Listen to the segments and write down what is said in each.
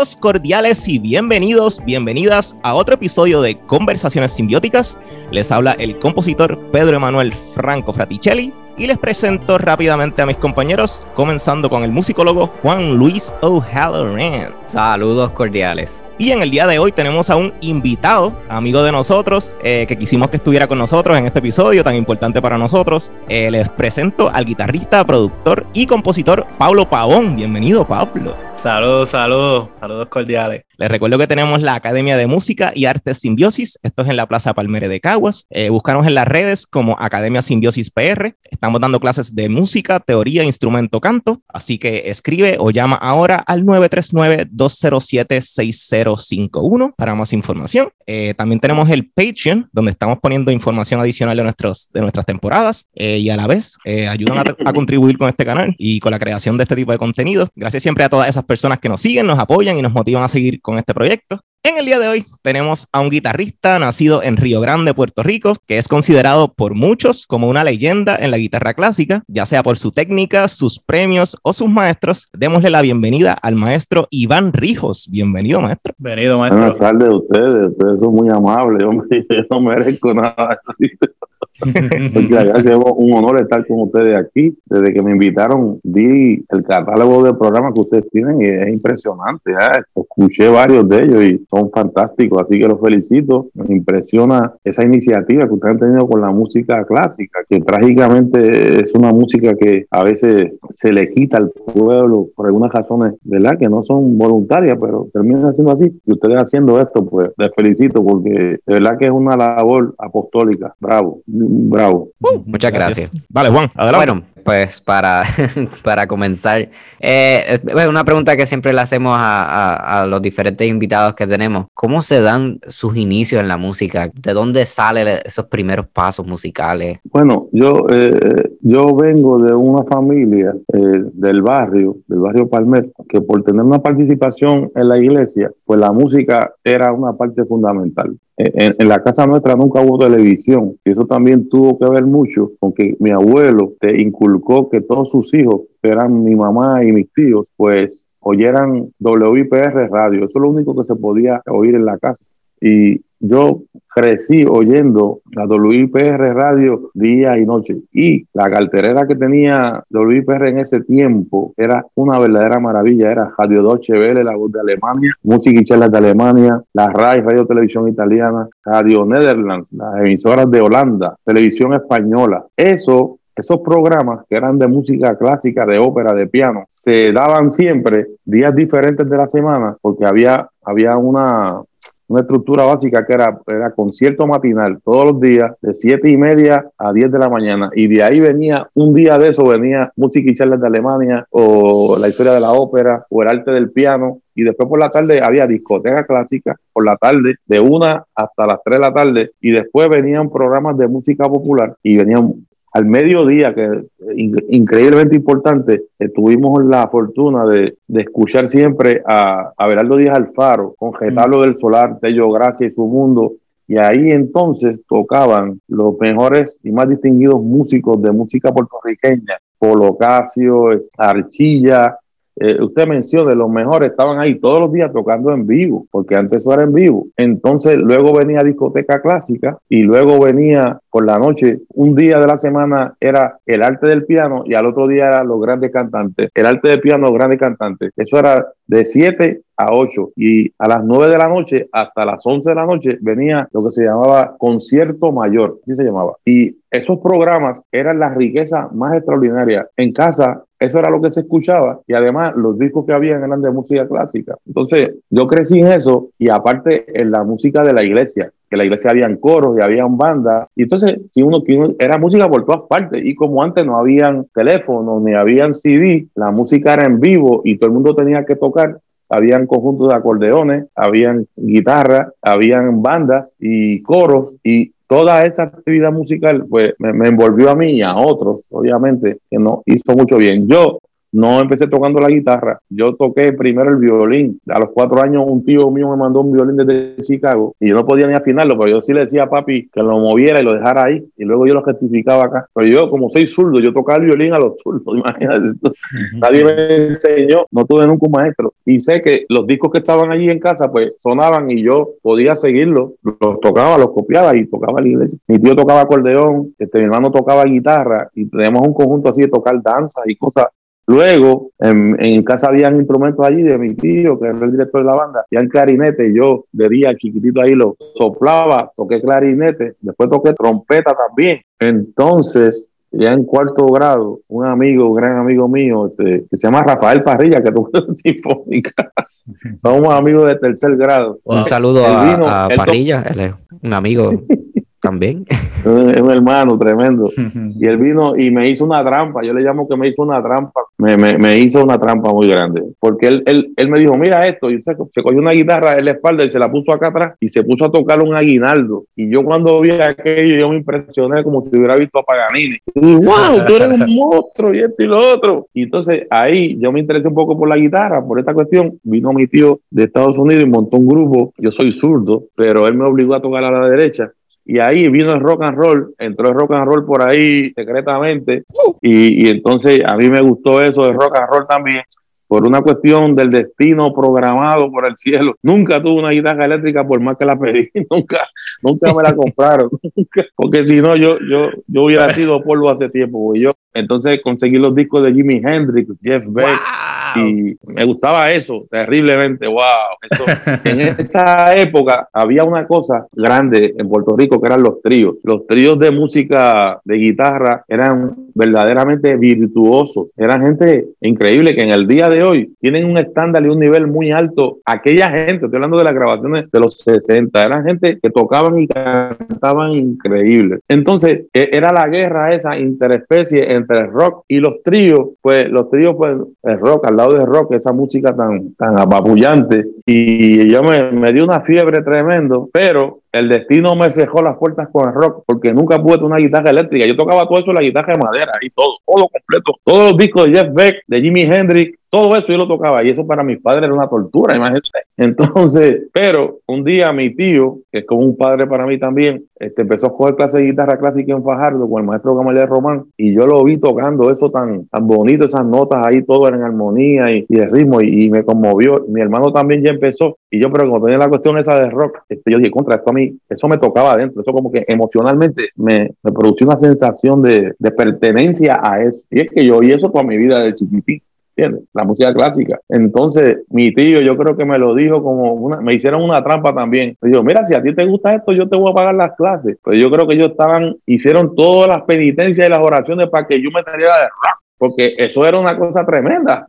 Saludos cordiales y bienvenidos, bienvenidas a otro episodio de Conversaciones Simbióticas. Les habla el compositor Pedro Emanuel Franco Fraticelli y les presento rápidamente a mis compañeros, comenzando con el musicólogo Juan Luis O'Halloran. Saludos cordiales. Y en el día de hoy tenemos a un invitado, amigo de nosotros, eh, que quisimos que estuviera con nosotros en este episodio tan importante para nosotros. Eh, les presento al guitarrista, productor y compositor Pablo Pavón. Bienvenido, Pablo. Saludos, saludos, saludos cordiales. Les recuerdo que tenemos la Academia de Música y Artes Simbiosis. Esto es en la Plaza Palmere de Caguas. Eh, en las redes como Academia Simbiosis PR. Estamos dando clases de música, teoría, instrumento, canto. Así que escribe o llama ahora al 939-207-6051 para más información. Eh, también tenemos el Patreon, donde estamos poniendo información adicional de, nuestros, de nuestras temporadas eh, y a la vez eh, ayudan a, a contribuir con este canal y con la creación de este tipo de contenido. Gracias siempre a todas esas personas que nos siguen, nos apoyan y nos motivan a seguir con este proyecto. En el día de hoy tenemos a un guitarrista nacido en Río Grande, Puerto Rico, que es considerado por muchos como una leyenda en la guitarra clásica, ya sea por su técnica, sus premios o sus maestros. Démosle la bienvenida al maestro Iván Rijos. Bienvenido, maestro. Bienvenido, maestro. Buenas tardes a ustedes, ustedes son muy amables, yo, no merezco nada. gracias, un honor estar con ustedes aquí. Desde que me invitaron, vi el catálogo de programas que ustedes tienen y es impresionante. ¿eh? Escuché varios de ellos y son fantásticos, así que los felicito. Me impresiona esa iniciativa que ustedes han tenido con la música clásica, que trágicamente es una música que a veces se le quita al pueblo por algunas razones, ¿verdad? Que no son voluntarias, pero terminan siendo así. Y ustedes haciendo esto, pues les felicito porque de verdad que es una labor apostólica. Bravo, bravo. Uh, muchas gracias. Vale, Juan, adelante. Bueno, pues para, para comenzar, eh, una pregunta que siempre le hacemos a, los diferentes invitados que tenemos, ¿cómo se dan sus inicios en la música? ¿De dónde salen esos primeros pasos musicales? Bueno, yo, eh, yo vengo de una familia eh, del barrio, del barrio Palmer, que por tener una participación en la iglesia, pues la música era una parte fundamental. En, la casa nuestra nunca hubo televisión y eso también tuvo que ver mucho con que mi abuelo te inculcó que todos sus hijos, que eran mi mamá y mis tíos, pues oyeran WIPR radio. Eso es lo único que se podía oír en la casa. Y yo crecí oyendo la WIPR radio día y noche y la carterera que tenía WIPR en ese tiempo era una verdadera maravilla, era Radio Deutsche Welle, la voz de Alemania, música y charlas de Alemania, la RAI, Radio Televisión Italiana, Radio Netherlands, las emisoras de Holanda, televisión española. Eso esos programas que eran de música clásica, de ópera, de piano, se daban siempre días diferentes de la semana porque había, había una, una estructura básica que era, era concierto matinal todos los días de siete y media a 10 de la mañana. Y de ahí venía un día de eso venía música y charlas de Alemania o la historia de la ópera o el arte del piano. Y después por la tarde había discoteca clásica por la tarde de una hasta las 3 de la tarde. Y después venían programas de música popular y venían al mediodía, que es increíblemente importante, eh, tuvimos la fortuna de, escuchar siempre a, a Beraldo Díaz Alfaro, con Getalo mm. del Solar, Tello Gracia y su mundo. Y ahí entonces tocaban los mejores y más distinguidos músicos de música puertorriqueña, Polo Casio, Archilla, eh, usted menciona, los mejores estaban ahí todos los días tocando en vivo, porque antes eso era en vivo. Entonces, luego venía discoteca clásica y luego venía por la noche, un día de la semana era el arte del piano y al otro día eran los grandes cantantes. El arte del piano, los grandes cantantes. Eso era de 7 a 8 y a las 9 de la noche hasta las 11 de la noche venía lo que se llamaba concierto mayor, así se llamaba. Y esos programas eran la riqueza más extraordinaria. En casa eso era lo que se escuchaba y además los discos que había eran de música clásica. Entonces yo crecí en eso y aparte en la música de la iglesia, que la iglesia habían coros y habían bandas. Y entonces si uno, era música por todas partes y como antes no habían teléfonos ni habían CD, la música era en vivo y todo el mundo tenía que tocar habían conjuntos de acordeones, habían guitarras, habían bandas y coros y toda esa actividad musical pues me, envolvió a mí y a otros, obviamente, que no hizo mucho bien. Yo no empecé tocando la guitarra, yo toqué primero el violín. A los cuatro años un tío mío me mandó un violín desde Chicago y yo no podía ni afinarlo, pero yo sí le decía a papi que lo moviera y lo dejara ahí y luego yo lo rectificaba acá. Pero yo como soy zurdo, yo tocaba el violín a los zurdos, imagínate. Nadie me enseñó, no tuve nunca un maestro. Y sé que los discos que estaban allí en casa pues sonaban y yo podía seguirlos, los tocaba, los copiaba y tocaba la iglesia. Mi tío tocaba acordeón, este, mi hermano tocaba guitarra y tenemos un conjunto así de tocar danza y cosas Luego, en, casa habían instrumentos allí de mi tío, que era el director de la banda, y el clarinete, yo de día chiquitito ahí lo soplaba, toqué clarinete, después toqué trompeta también. Entonces, ya en cuarto grado, un amigo, un gran amigo mío, este, que se llama Rafael Parrilla, que toca sinfónica. Somos amigos de tercer grado. Un saludo a, Parrilla, un amigo también. Es un hermano tremendo. Y él vino y me hizo una trampa. Yo le llamo que me hizo una trampa. Me, me, me hizo una trampa muy grande. Porque él, él, él me dijo, mira esto. Y se, se, cogió una guitarra en la espalda y se la puso acá atrás y se puso a tocar un aguinaldo. Y yo cuando vi aquello, yo me impresioné como si hubiera visto a Paganini. Y wow, tú eres un monstruo y esto y lo otro. Y entonces ahí yo me interesé un poco por la guitarra, por esta cuestión. Vino mi tío de Estados Unidos y montó un grupo. Yo soy zurdo, pero él me obligó a tocar a la derecha y ahí vino el rock and roll, entró el rock and roll por ahí secretamente, y, entonces a mí me gustó eso del rock and roll también. por una cuestión del destino programado por el cielo, nunca tuve una guitarra eléctrica por más que la pedí, nunca, nunca me la compraron, porque si no yo, yo, yo hubiera sido polvo hace tiempo, yo entonces conseguí los discos de Jimi Hendrix, Jeff Beck, y me gustaba eso terriblemente. ¡Wow! en esa época había una cosa grande en Puerto Rico que eran los tríos. Los tríos de música de guitarra eran verdaderamente virtuosos. Eran gente increíble que en el día de hoy tienen un estándar y un nivel muy alto. Aquella gente, estoy hablando de las grabaciones de los 60, eran gente que tocaban y cantaban increíble. Entonces, e, era la guerra esa interespecie entre el rock y los tríos. Pues los tríos, pues el rock al lado de rock, esa música tan, tan apabullante. Y yo me, me dio una fiebre tremendo, pero el destino me cerró las puertas con el rock porque nunca pude tener una guitarra eléctrica. Yo tocaba todo eso la guitarra de madera y todo, todo completo. Todos los discos de Jeff Beck, de Jimi Hendrix, todo eso yo lo tocaba y eso para mis padres era una tortura, imagínense. Entonces, pero un día mi tío, que es como un padre para mí también, este, empezó a coger clase de guitarra clásica en Fajardo con el maestro Gamaliel Román y yo lo vi tocando eso tan, tan bonito, esas notas ahí, todo en armonía y, el ritmo y, me conmovió. Mi hermano también ya empezó y yo, pero cuando tenía la cuestión esa de rock, este, yo dije, contra esto a mí, eso me tocaba adentro, eso como que emocionalmente me, me produció una sensación de, pertenencia a eso. Y es que yo oí eso toda mi vida de chiquitito. La música clásica. Entonces, mi tío, yo creo que me lo dijo como una, me hicieron una trampa también. Me dijo, mira, si a ti te gusta esto, yo te voy a pagar las clases. Pues yo creo que ellos estaban, hicieron todas las penitencias y las oraciones para que yo me saliera de rock, porque eso era una cosa tremenda.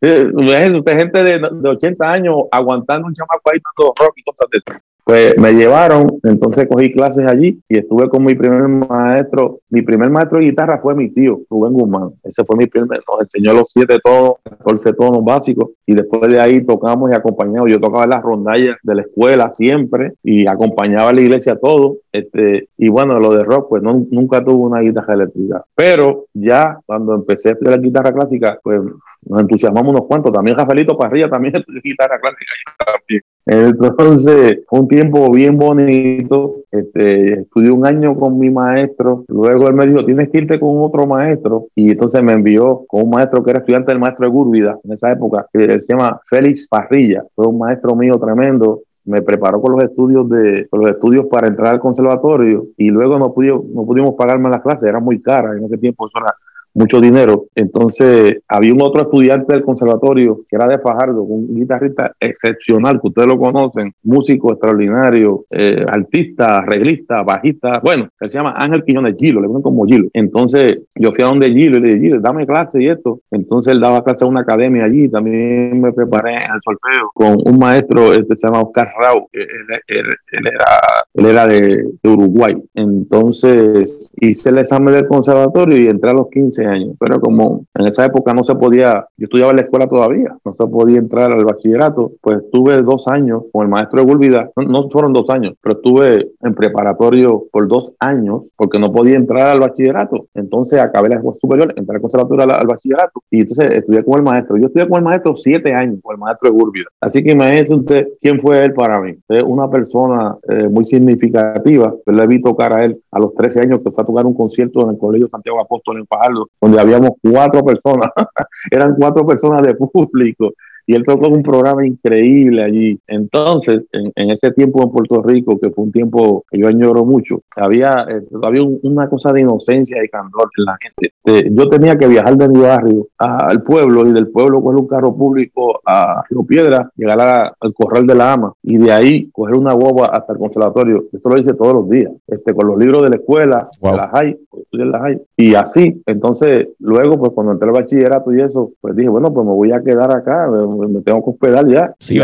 Usted gente de, de 80 años aguantando un chamaco ahí todo rock y cosas de pues me llevaron, entonces cogí clases allí y estuve con mi primer maestro. Mi primer maestro de guitarra fue mi tío, Rubén Guzmán. Ese fue mi primer, nos enseñó los siete tonos, 14 tonos básicos y después de ahí tocamos y acompañamos. Yo tocaba las rondallas de la escuela siempre y acompañaba a la iglesia todo. Este, y bueno, lo de rock, pues no, nunca tuve una guitarra eléctrica. Pero ya cuando empecé a estudiar guitarra clásica, pues nos entusiasmamos unos cuantos. También Rafaelito Parrilla también estudió guitarra clásica. También. Entonces, un tiempo bien bonito. Este, estudié un año con mi maestro. Luego él me dijo, tienes que irte con otro maestro. Y entonces me envió con un maestro que era estudiante del maestro de Gúrbida en esa época, que se llama Félix Parrilla. Fue un maestro mío tremendo me preparó con los estudios de los estudios para entrar al conservatorio y luego no pudimos, no pudimos pagarme las clases, era muy cara en ese tiempo, eso era mucho dinero. Entonces, había un otro estudiante del conservatorio que era de Fajardo, un guitarrista excepcional, que ustedes lo conocen, músico extraordinario, eh, artista, arreglista, bajista, bueno, que se llama Ángel Quiñones Gilo, le ponen como Gilo. Entonces, yo fui a donde Gilo y le dije, Gilo, dame clase y esto. Entonces, él daba clase a una academia allí, también me preparé al solfeo con un maestro, este se llama Oscar Rau, él, era, él era de, de Uruguay. Entonces, hice el examen del conservatorio y entré a los 15 años, pero como en esa época no se podía, yo estudiaba en la escuela todavía, no se podía entrar al bachillerato, pues estuve dos años con el maestro de Gulvida, no, fueron dos años, pero estuve en preparatorio por dos años porque no podía entrar al bachillerato. Entonces acabé la escuela superior, entré al conservatorio al, bachillerato y entonces estudié con el maestro. Yo estudié con el maestro siete años, con el maestro de Gulvida. Así que imagínese usted quién fue él para mí. Es una persona eh, muy significativa. Yo le vi tocar a él a los 13 años que fue a tocar un concierto en el Colegio Santiago Apóstol en Fajardo donde habíamos cuatro personas, eran cuatro personas de público y él tocó un programa increíble allí. Entonces, en, ese tiempo en Puerto Rico, que fue un tiempo que yo añoro mucho, había, eh, había una cosa de inocencia y candor en la gente. Eh, yo tenía que viajar de mi barrio al pueblo y del pueblo coger un carro público a Río Piedra, llegar al Corral de la Ama y de ahí coger una guagua hasta el conservatorio. Eso lo hice todos los días, este, con los libros de la escuela, de la high, en la high. Y así, entonces, luego, pues cuando entré al bachillerato y eso, pues dije, bueno, pues me voy a quedar acá, me tengo que hospedar ya. Sí,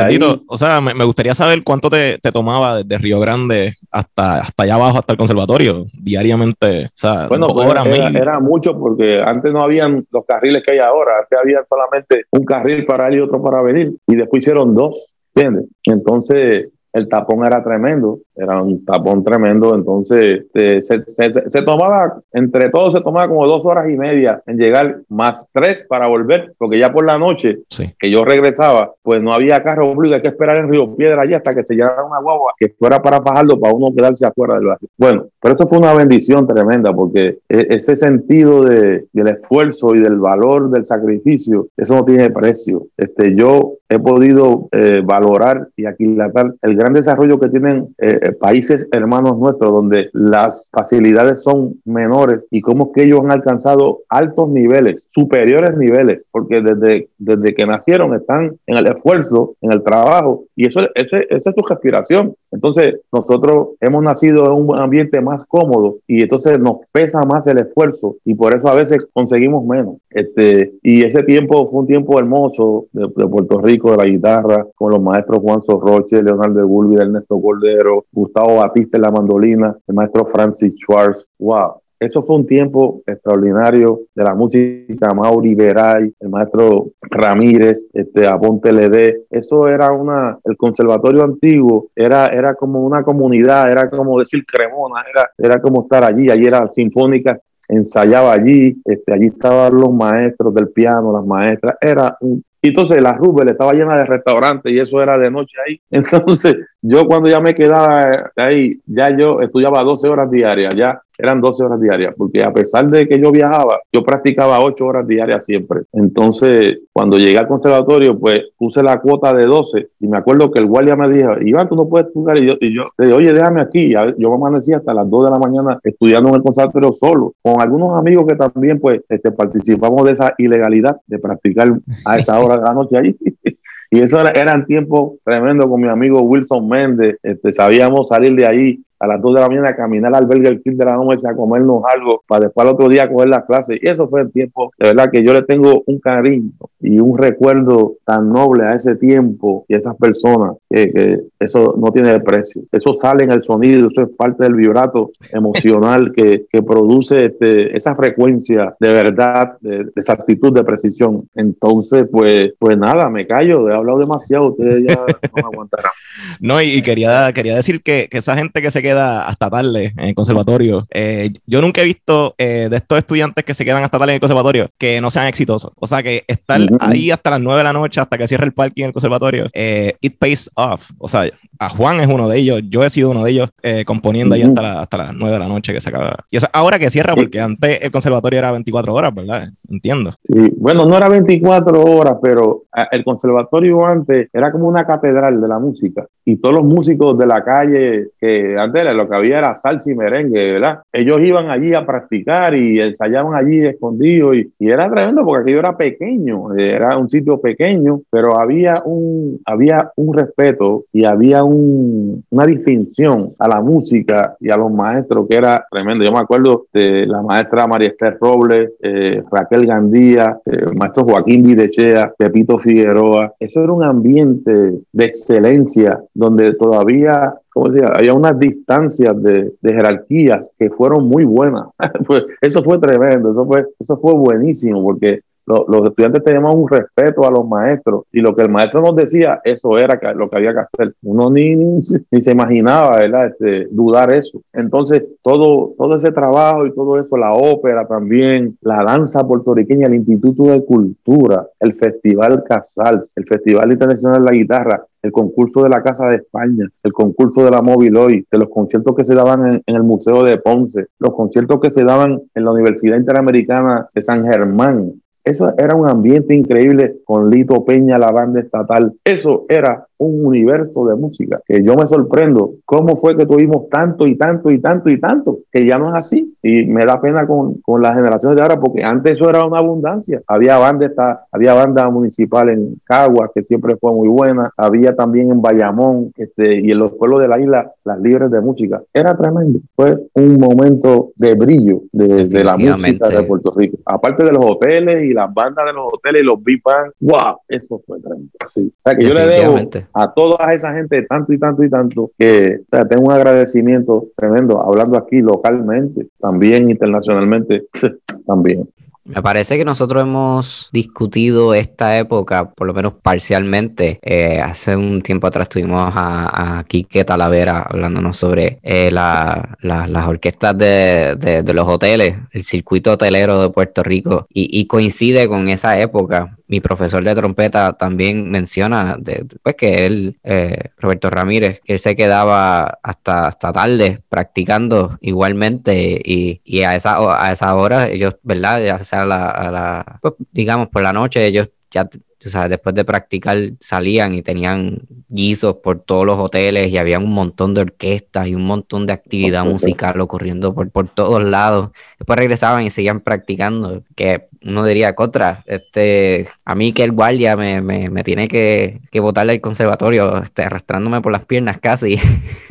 o sea, me, gustaría saber cuánto te, tomaba desde Río Grande hasta, hasta allá abajo, hasta el conservatorio, diariamente. O sea, bueno, pues era, mucho porque antes no habían los carriles que hay ahora, antes había solamente un carril para ir y otro para venir, y después hicieron dos, ¿entiendes? Entonces, el tapón era tremendo era un tapón tremendo, entonces se, se, tomaba, entre todos se tomaba como dos horas y media en llegar, más tres para volver, porque ya por la noche que yo regresaba, pues no había carro público, hay que esperar en Río Piedra allí hasta que se llegara una guagua que fuera para bajarlo para uno quedarse afuera del barrio. Bueno, pero eso fue una bendición tremenda, porque e, ese sentido de, del esfuerzo y del valor del sacrificio, eso no tiene precio. Este, yo he podido eh, valorar y aquilatar el gran desarrollo que tienen eh, eh, países hermanos nuestros, donde las facilidades son menores y cómo que ellos han alcanzado altos niveles, superiores niveles, porque desde, desde que nacieron están en el esfuerzo, en el trabajo, y eso, esa es su respiración. Entonces, nosotros hemos nacido en un ambiente más cómodo y entonces nos pesa más el esfuerzo y por eso a veces conseguimos menos. Este, y ese tiempo fue un tiempo hermoso de, Puerto Rico, de la guitarra, con los maestros Juan Sorroche, Leonardo de Bulbi, Ernesto Cordero, Gustavo Batista en la mandolina, el maestro Francis Schwartz. ¡Wow! Eso fue un tiempo extraordinario de la música, Mauri Veray, el maestro Ramírez, este, Aponte Ledé. Eso era una, el conservatorio antiguo era, era como una comunidad, era como decir Cremona, era, era como estar allí, allí era sinfónica ensayaba allí, este, allí estaban los maestros del piano, las maestras, era un, y entonces la Rubel estaba llena de restaurantes y eso era de noche ahí. Entonces yo cuando ya me quedaba ahí, ya yo estudiaba 12 horas diarias, ya eran 12 horas diarias, porque a pesar de que yo viajaba, yo practicaba 8 horas diarias siempre. Entonces, cuando llegué al conservatorio, pues puse la cuota de 12 y me acuerdo que el guardia me dijo, Iván, tú no puedes estudiar. Y yo, y yo le dije, oye, déjame aquí. Yo me amanecí hasta las 2 de la mañana estudiando en el conservatorio solo, con algunos amigos que también pues este, participamos de esa ilegalidad de practicar a esta hora de la noche ahí. Y eso era, eran tiempos tremendos con mi amigo Wilson Méndez. Este, sabíamos salir de ahí a las 2 de la mañana a caminar al Burger King de la noche a comernos algo para después al otro día coger las clases. Y eso fue el tiempo, de verdad que yo le tengo un cariño y un recuerdo tan noble a ese tiempo y a esas personas que, eso no tiene precio. Eso sale en el sonido, eso es parte del vibrato emocional que, que, produce este, esa frecuencia de verdad, de, exactitud, de precisión. Entonces, pues, pues nada, me callo, he hablado demasiado, ustedes ya no me aguantarán. No, y, quería, quería decir que, que esa gente que se queda hasta tarde en el conservatorio. Eh, yo nunca he visto eh, de estos estudiantes que se quedan hasta tarde en el conservatorio que no sean exitosos. O sea, que estar ahí hasta las 9 de la noche, hasta que cierre el parking en el conservatorio, eh, it pays off. O sea, a Juan es uno de ellos, yo he sido uno de ellos componiendo ahí hasta, hasta las 9 de la noche que se acaba. Y eso ahora que cierra, porque antes el conservatorio era 24 horas, ¿verdad? Entiendo. Sí, bueno, no era 24 horas, pero el conservatorio antes era como una catedral de la música y todos los músicos de la calle que antes lo que había era salsa y merengue, ¿verdad? Ellos iban allí a practicar y ensayaban allí escondidos y, y, era tremendo porque aquello era pequeño, era un sitio pequeño, pero había un, había un respeto y había un, una distinción a la música y a los maestros que era tremendo. Yo me acuerdo de la maestra María Esther Robles, eh, Raquel Gandía, eh, maestro Joaquín Videchea, Pepito Figueroa. Eso era un ambiente de excelencia donde todavía como decía, había unas distancias de, jerarquías que fueron muy buenas. pues eso fue tremendo, eso fue, eso fue buenísimo, porque los estudiantes teníamos un respeto a los maestros y lo que el maestro nos decía, eso era lo que había que hacer. Uno ni, ni, se imaginaba, ¿verdad? Este, dudar eso. Entonces, todo, todo ese trabajo y todo eso, la ópera también, la danza puertorriqueña, el Instituto de Cultura, el Festival Casals, el Festival Internacional de la Guitarra, el concurso de la Casa de España, el concurso de la Móvil Hoy, de los conciertos que se daban en, el Museo de Ponce, los conciertos que se daban en la Universidad Interamericana de San Germán, eso era un ambiente increíble con Lito Peña, la banda estatal. Eso era un universo de música que yo me sorprendo cómo fue que tuvimos tanto y tanto y tanto y tanto, que ya no es así. Y me da pena con, con las generaciones de ahora, porque antes eso era una abundancia. Había banda, esta, había banda municipal en Caguas, que siempre fue muy buena. Había también en Bayamón este, y en los pueblos de la isla, las libres de música. Era tremendo. Fue un momento de brillo de, de la música de Puerto Rico. Aparte de los hoteles y las bandas de los hoteles y los bands, wow, eso fue tremendo. Sí. O sea que yo le debo a toda esa gente tanto y tanto y tanto que o sea, tengo un agradecimiento tremendo, hablando aquí localmente, también internacionalmente, también. Me parece que nosotros hemos discutido esta época, por lo menos parcialmente. Eh, hace un tiempo atrás tuvimos a, a Quique Talavera hablándonos sobre eh, las orquestas de, los hoteles, el circuito hotelero de Puerto Rico, y coincide con esa época mi profesor de trompeta también menciona de, pues que él, eh, Roberto Ramírez, que él se quedaba hasta, hasta tarde practicando igualmente y, a, esa, a esa hora ellos, ¿verdad? Ya sea la, la pues, digamos por la noche, ellos ya o sea, después de practicar salían y tenían guisos por todos los hoteles y había un montón de orquestas y un montón de actividad musical ocurriendo por, por todos lados. Después regresaban y seguían practicando, que uno diría, contra, este, a mí que el guardia me, me, me tiene que, que botarle al conservatorio, este, arrastrándome por las piernas casi.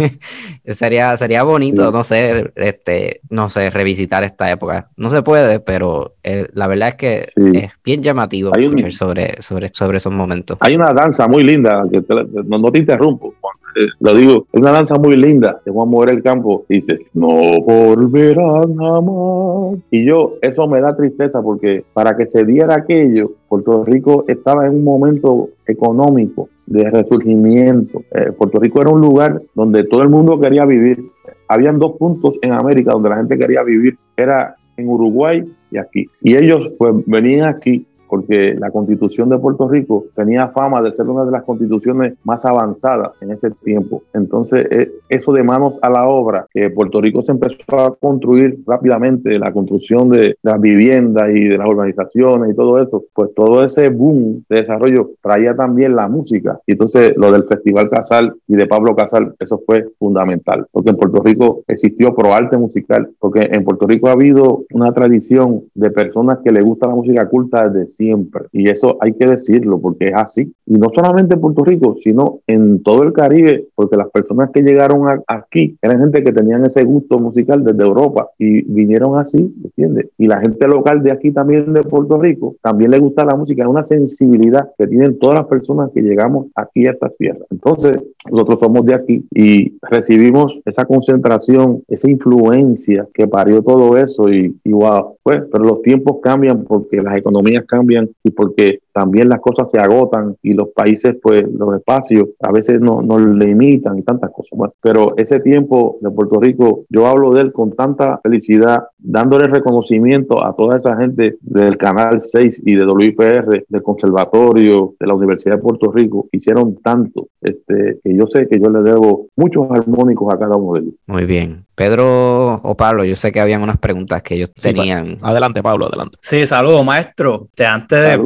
sería, sería bonito, no sé, este, no sé, revisitar esta época. No se puede, pero eh, la verdad es que es bien llamativo escuchar sobre, sobre sobre, esos momentos. Hay una danza muy linda, que no, te interrumpo, eh, lo digo, es una danza muy linda de Juan Mover el Campo. Dice, no volverán jamás. Y yo, eso me da tristeza porque para que se diera aquello, Puerto Rico estaba en un momento económico de resurgimiento. Eh, Puerto Rico era un lugar donde todo el mundo quería vivir. Habían dos puntos en América donde la gente quería vivir. Era en Uruguay y aquí. Y ellos pues venían aquí porque la constitución de Puerto Rico tenía fama de ser una de las constituciones más avanzadas en ese tiempo. Entonces, eh, eso de manos a la obra, que Puerto Rico se empezó a construir rápidamente, la construcción de, las viviendas y de las urbanizaciones y todo eso, pues todo ese boom de desarrollo traía también la música. Y entonces lo del Festival Casal y de Pablo Casal, eso fue fundamental, porque en Puerto Rico existió pro arte musical, porque en Puerto Rico ha habido una tradición de personas que le gusta la música culta desde siempre. Y eso hay que decirlo porque es así. Y no solamente en Puerto Rico, sino en todo el Caribe, porque las personas que llegaron aquí eran gente que tenían ese gusto musical desde Europa y vinieron así, ¿entiendes? Y la gente local de aquí también de Puerto Rico también le gusta la música, es una sensibilidad que tienen todas las personas que llegamos aquí a esta tierra. Entonces, nosotros somos de aquí y recibimos esa concentración, esa influencia que parió todo eso y, y wow, pues, pero los tiempos cambian porque las economías cambian y porque también las cosas se agotan y los países, pues los espacios a veces nos no limitan y tantas cosas. Bueno, pero ese tiempo de Puerto Rico, yo hablo de él con tanta felicidad, dándole reconocimiento a toda esa gente del Canal 6 y de WIPR, del Conservatorio, de la Universidad de Puerto Rico, hicieron tanto, este, que yo sé que yo le debo muchos armónicos a cada uno de ellos. Muy bien. Pedro o Pablo, yo sé que habían unas preguntas que ellos tenían. adelante, Pablo, adelante. Sí, saludos, maestro. antes de,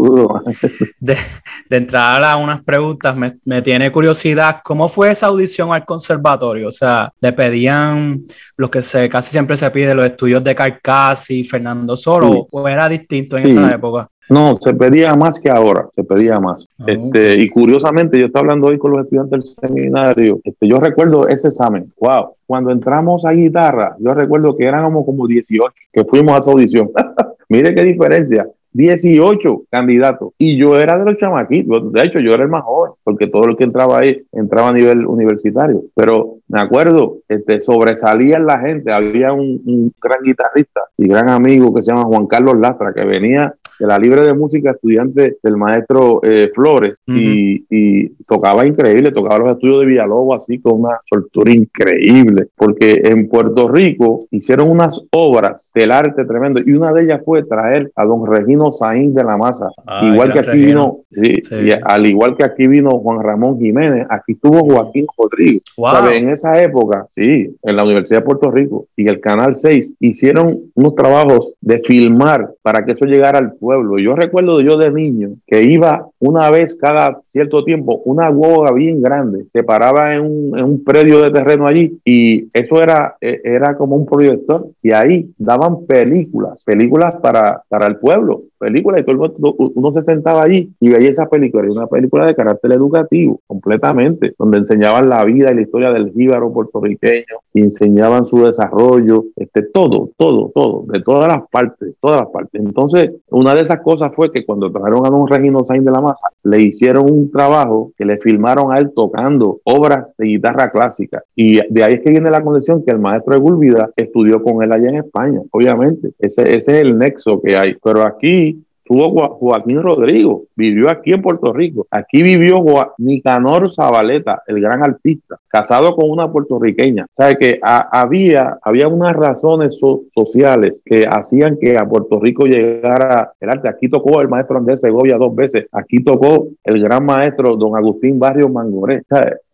de, entrar a unas preguntas, me, tiene curiosidad, ¿cómo fue esa audición al conservatorio? O sea, ¿le pedían lo que se casi siempre se pide, los estudios de Carcassi, Fernando Solo, o era distinto en esa época? No, se pedía más que ahora, se pedía más. Ah, este, y curiosamente, yo estaba hablando hoy con los estudiantes del seminario, este, yo recuerdo ese examen, wow, cuando entramos a guitarra, yo recuerdo que éramos como 18 que fuimos a esa audición. Mire qué diferencia. 18 candidatos. Y yo era de los chamaquitos. De hecho, yo era el más joven, porque todo el que entraba ahí entraba a nivel universitario. Pero me acuerdo, este, sobresalía la gente. Había un, un gran guitarrista y gran amigo que se llama Juan Carlos Lastra, que venía de la libre de música, estudiante del maestro eh, Flores, y, tocaba increíble, tocaba los estudios de Villalobos así con una soltura increíble, porque en Puerto Rico hicieron unas obras del arte tremendo, y una de ellas fue traer a don Regino Saín de la Masa, igual que aquí vino, sí, al igual que aquí vino Juan Ramón Jiménez, aquí estuvo Joaquín Rodríguez. En esa época, sí, en la Universidad de Puerto Rico y el Canal 6 hicieron unos trabajos de filmar para que eso llegara al pueblo. Yo recuerdo yo de niño que iba una vez cada cierto tiempo una guagua bien grande, se paraba en un, en un predio de terreno allí y eso era, e, era como un proyector y ahí daban películas, películas para, para el pueblo película y todo el mundo, uno se sentaba allí y veía esa película, era una película de carácter educativo, completamente, donde enseñaban la vida y la historia del jíbaro puertorriqueño, enseñaban su desarrollo, este, todo, todo, todo, de todas las partes, todas las partes. Entonces, una de esas cosas fue que cuando trajeron a don Regino Sainz de la Masa, le hicieron un trabajo que le filmaron a él tocando obras de guitarra clásica. Y de ahí es que viene la conexión que el maestro de Gulvida estudió con él allá en España, obviamente. Ese, ese es el nexo que hay. Pero aquí tuvo Joaquín Rodrigo, vivió aquí en Puerto Rico. Aquí vivió Nicanor Zabaleta, el gran artista, casado con una puertorriqueña. Sabe que había, había unas razones sociales que hacían que a Puerto Rico llegara el arte. Aquí tocó el maestro Andrés Segovia dos veces. Aquí tocó el gran maestro don Agustín Barrio Mangoré.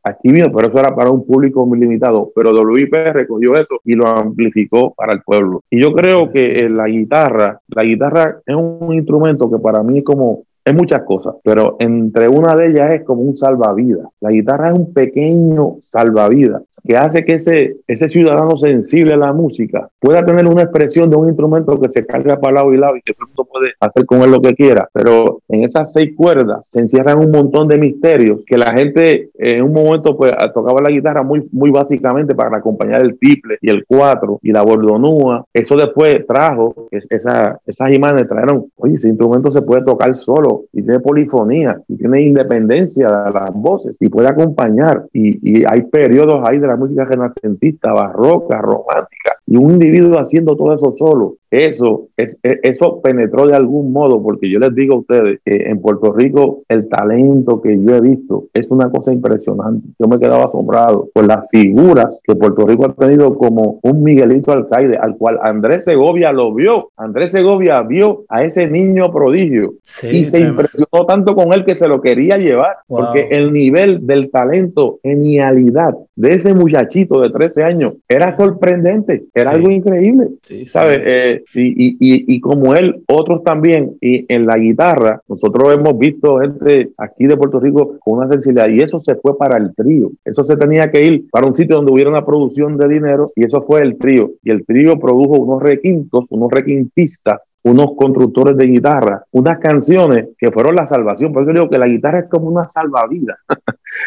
Aquí vino, pero eso era para un público muy limitado. Pero WIP recogió eso y lo amplificó para el pueblo. Y yo creo que la guitarra, la guitarra es un instrumento que para mí es como es muchas cosas, pero entre una de ellas es como un salvavidas. La guitarra es un pequeño salvavidas que hace que ese, ese ciudadano sensible a la música pueda tener una expresión de un instrumento que se carga para lado y lado y que mundo puede hacer con él lo que quiera. Pero en esas seis cuerdas se encierran un montón de misterios que la gente en un momento pues tocaba la guitarra muy, muy básicamente para acompañar el triple y el cuatro y la bordonúa. Eso después trajo, esa, esas imágenes trajeron, oye, ese instrumento se puede tocar solo y tiene polifonía y tiene independencia de las voces y puede acompañar. Y, y hay periodos ahí de la música renacentista, barroca, romántica, y un individuo haciendo todo eso solo, eso, es, e, eso penetró de algún modo, porque yo les digo a ustedes que en Puerto Rico el talento que yo he visto es una cosa impresionante. Yo me quedaba asombrado por las figuras que Puerto Rico ha tenido como un Miguelito Alcaide, al cual Andrés Segovia lo vio. Andrés Segovia vio a ese niño prodigio y se impresionó tanto con él que se lo quería llevar, porque el nivel del talento, genialidad de ese muchachito de 13 años era sorprendente, era algo increíble. Sí, ¿sabes? Eh, y, y, y, como él, otros también, y en la guitarra, nosotros hemos visto gente aquí de Puerto Rico con una sensibilidad, y eso se fue para el trío. Eso se tenía que ir para un sitio donde hubiera una producción de dinero, y eso fue el trío. Y el trío produjo unos requintos, unos requintistas unos constructores de guitarra, unas canciones que fueron la salvación. Por eso digo que la guitarra es como una salvavidas.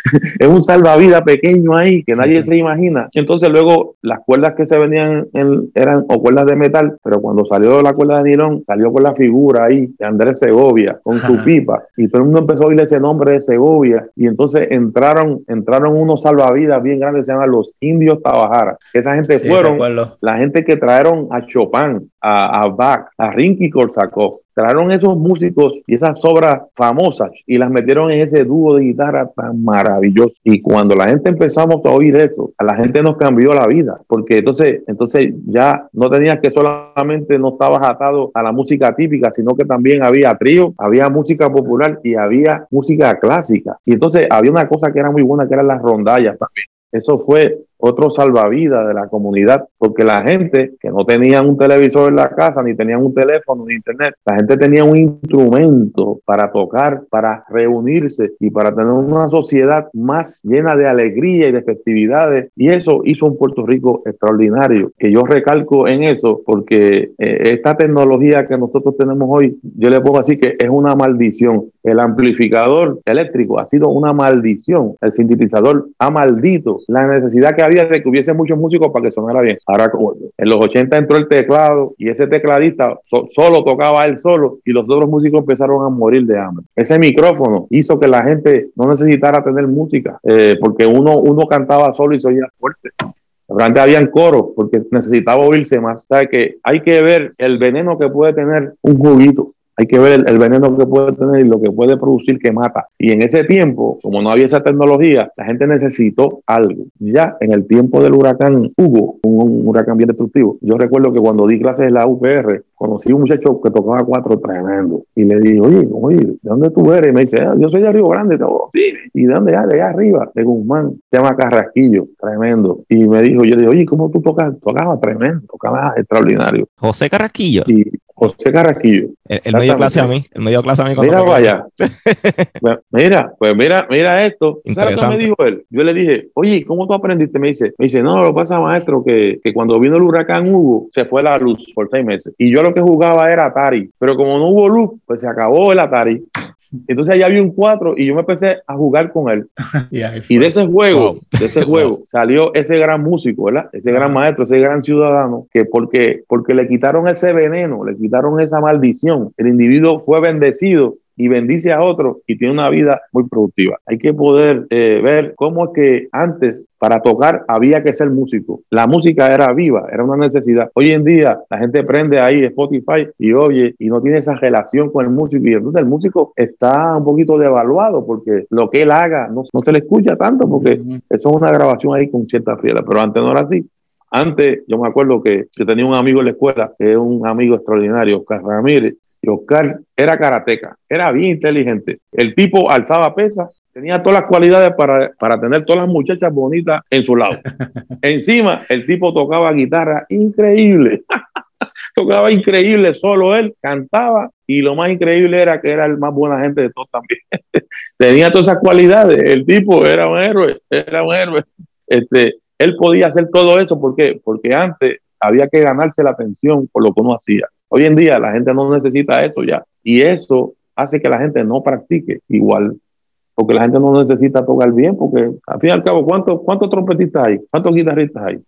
es un salvavidas pequeño ahí que nadie se imagina. Entonces luego las cuerdas que se venían eran o cuerdas de metal, pero cuando salió la cuerda de nylon, salió con la figura ahí de Andrés Segovia con su pipa y todo el mundo empezó a oír ese nombre de Segovia y entonces entraron entraron unos salvavidas bien grandes, se llaman los indios Tabajara. Esa gente fueron la gente que trajeron a Chopin, a, a Bach, a Rinky Korsakov trajeron esos músicos y esas obras famosas y las metieron en ese dúo de guitarra tan maravilloso. Y cuando la gente empezamos a oír eso, a la gente nos cambió la vida, porque entonces, entonces ya no tenías que solamente no estabas atado a la música típica, sino que también había trío, había música popular y había música clásica. Y entonces había una cosa que era muy buena, que eran las rondallas también. Eso fue otro salvavidas de la comunidad, porque la gente que no tenía un televisor en la casa, ni tenían un teléfono, ni internet, la gente tenía un instrumento para tocar, para reunirse y para tener una sociedad más llena de alegría y de festividades. Y eso hizo un Puerto Rico extraordinario, que yo recalco en eso, porque eh, esta tecnología que nosotros tenemos hoy, yo le puedo decir que es una maldición. El amplificador eléctrico ha sido una maldición. El sintetizador ha maldito la necesidad que había de que hubiese muchos músicos para que sonara bien. Ahora, en los 80 entró el teclado y ese tecladista solo tocaba él solo y los otros músicos empezaron a morir de hambre. Ese micrófono hizo que la gente no necesitara tener música eh, porque uno, uno cantaba solo y se oía fuerte. Realmente habían coros porque necesitaba oírse más. O que hay que ver el veneno que puede tener un juguito hay que ver el, veneno que puede tener y lo que puede producir que mata. Y en ese tiempo, como no había esa tecnología, la gente necesitó algo. Ya en el tiempo del huracán Hugo, un, huracán bien destructivo, yo recuerdo que cuando di clases en la UPR, conocí a un muchacho que tocaba cuatro tremendo. Y le dije, oye, oye, ¿de dónde tú eres? Y me dice, ah, yo soy de Río Grande. Todo. Sí. ¿Y de dónde? Ah, de allá arriba, de Guzmán. Se llama Carrasquillo, tremendo. Y me dijo, yo le dije, oye, ¿cómo tú tocas? Tocaba tremendo, tocaba extraordinario. José Carrasquillo. Y José Carrasquillo. El, medio clase a mí, el medio clase a mí. Mira, vaya. mira, pues mira, mira esto. ¿Sabes qué me dijo él? Yo le dije, oye, ¿cómo tú aprendiste? Me dice, me dice, no, lo que pasa, maestro, que, que cuando vino el huracán Hugo, se fue la luz por seis meses. Y yo lo que jugaba era Atari. Pero como no hubo luz, pues se acabó el Atari Entonces allá había un 4 y yo me empecé a jugar con él. y, de ese juego, de ese juego, salió ese gran músico, ¿verdad? Ese gran maestro, ese gran ciudadano, que porque, porque le quitaron ese veneno, le quitaron esa maldición, el individuo fue bendecido y bendice a otro y tiene una vida muy productiva. Hay que poder eh, ver cómo es que antes para tocar había que ser músico. La música era viva, era una necesidad. Hoy en día la gente prende ahí Spotify y oye y no tiene esa relación con el músico y entonces el músico está un poquito devaluado porque lo que él haga no, se le escucha tanto porque eso es una grabación ahí con cierta frialdad, pero antes no era así. Antes, yo me acuerdo que, que tenía un amigo en la escuela, que es un amigo extraordinario, Oscar Ramírez, y Oscar era karateca, era bien inteligente. El tipo alzaba pesas, tenía todas las cualidades para, para tener todas las muchachas bonitas en su lado. Encima, el tipo tocaba guitarra increíble. tocaba increíble, solo él cantaba y lo más increíble era que era el más buena gente de todos también. Tenía todas esas cualidades, el tipo era un héroe, era un héroe. Este, él podía hacer todo eso, ¿por qué? Porque antes había que ganarse la atención por lo que uno hacía. Hoy en día la gente no necesita eso ya. Y eso hace que la gente no practique igual. Porque la gente no necesita tocar bien, porque al fin y al cabo, ¿cuántos, cuántos trompetistas hay? ¿Cuántos guitarristas hay?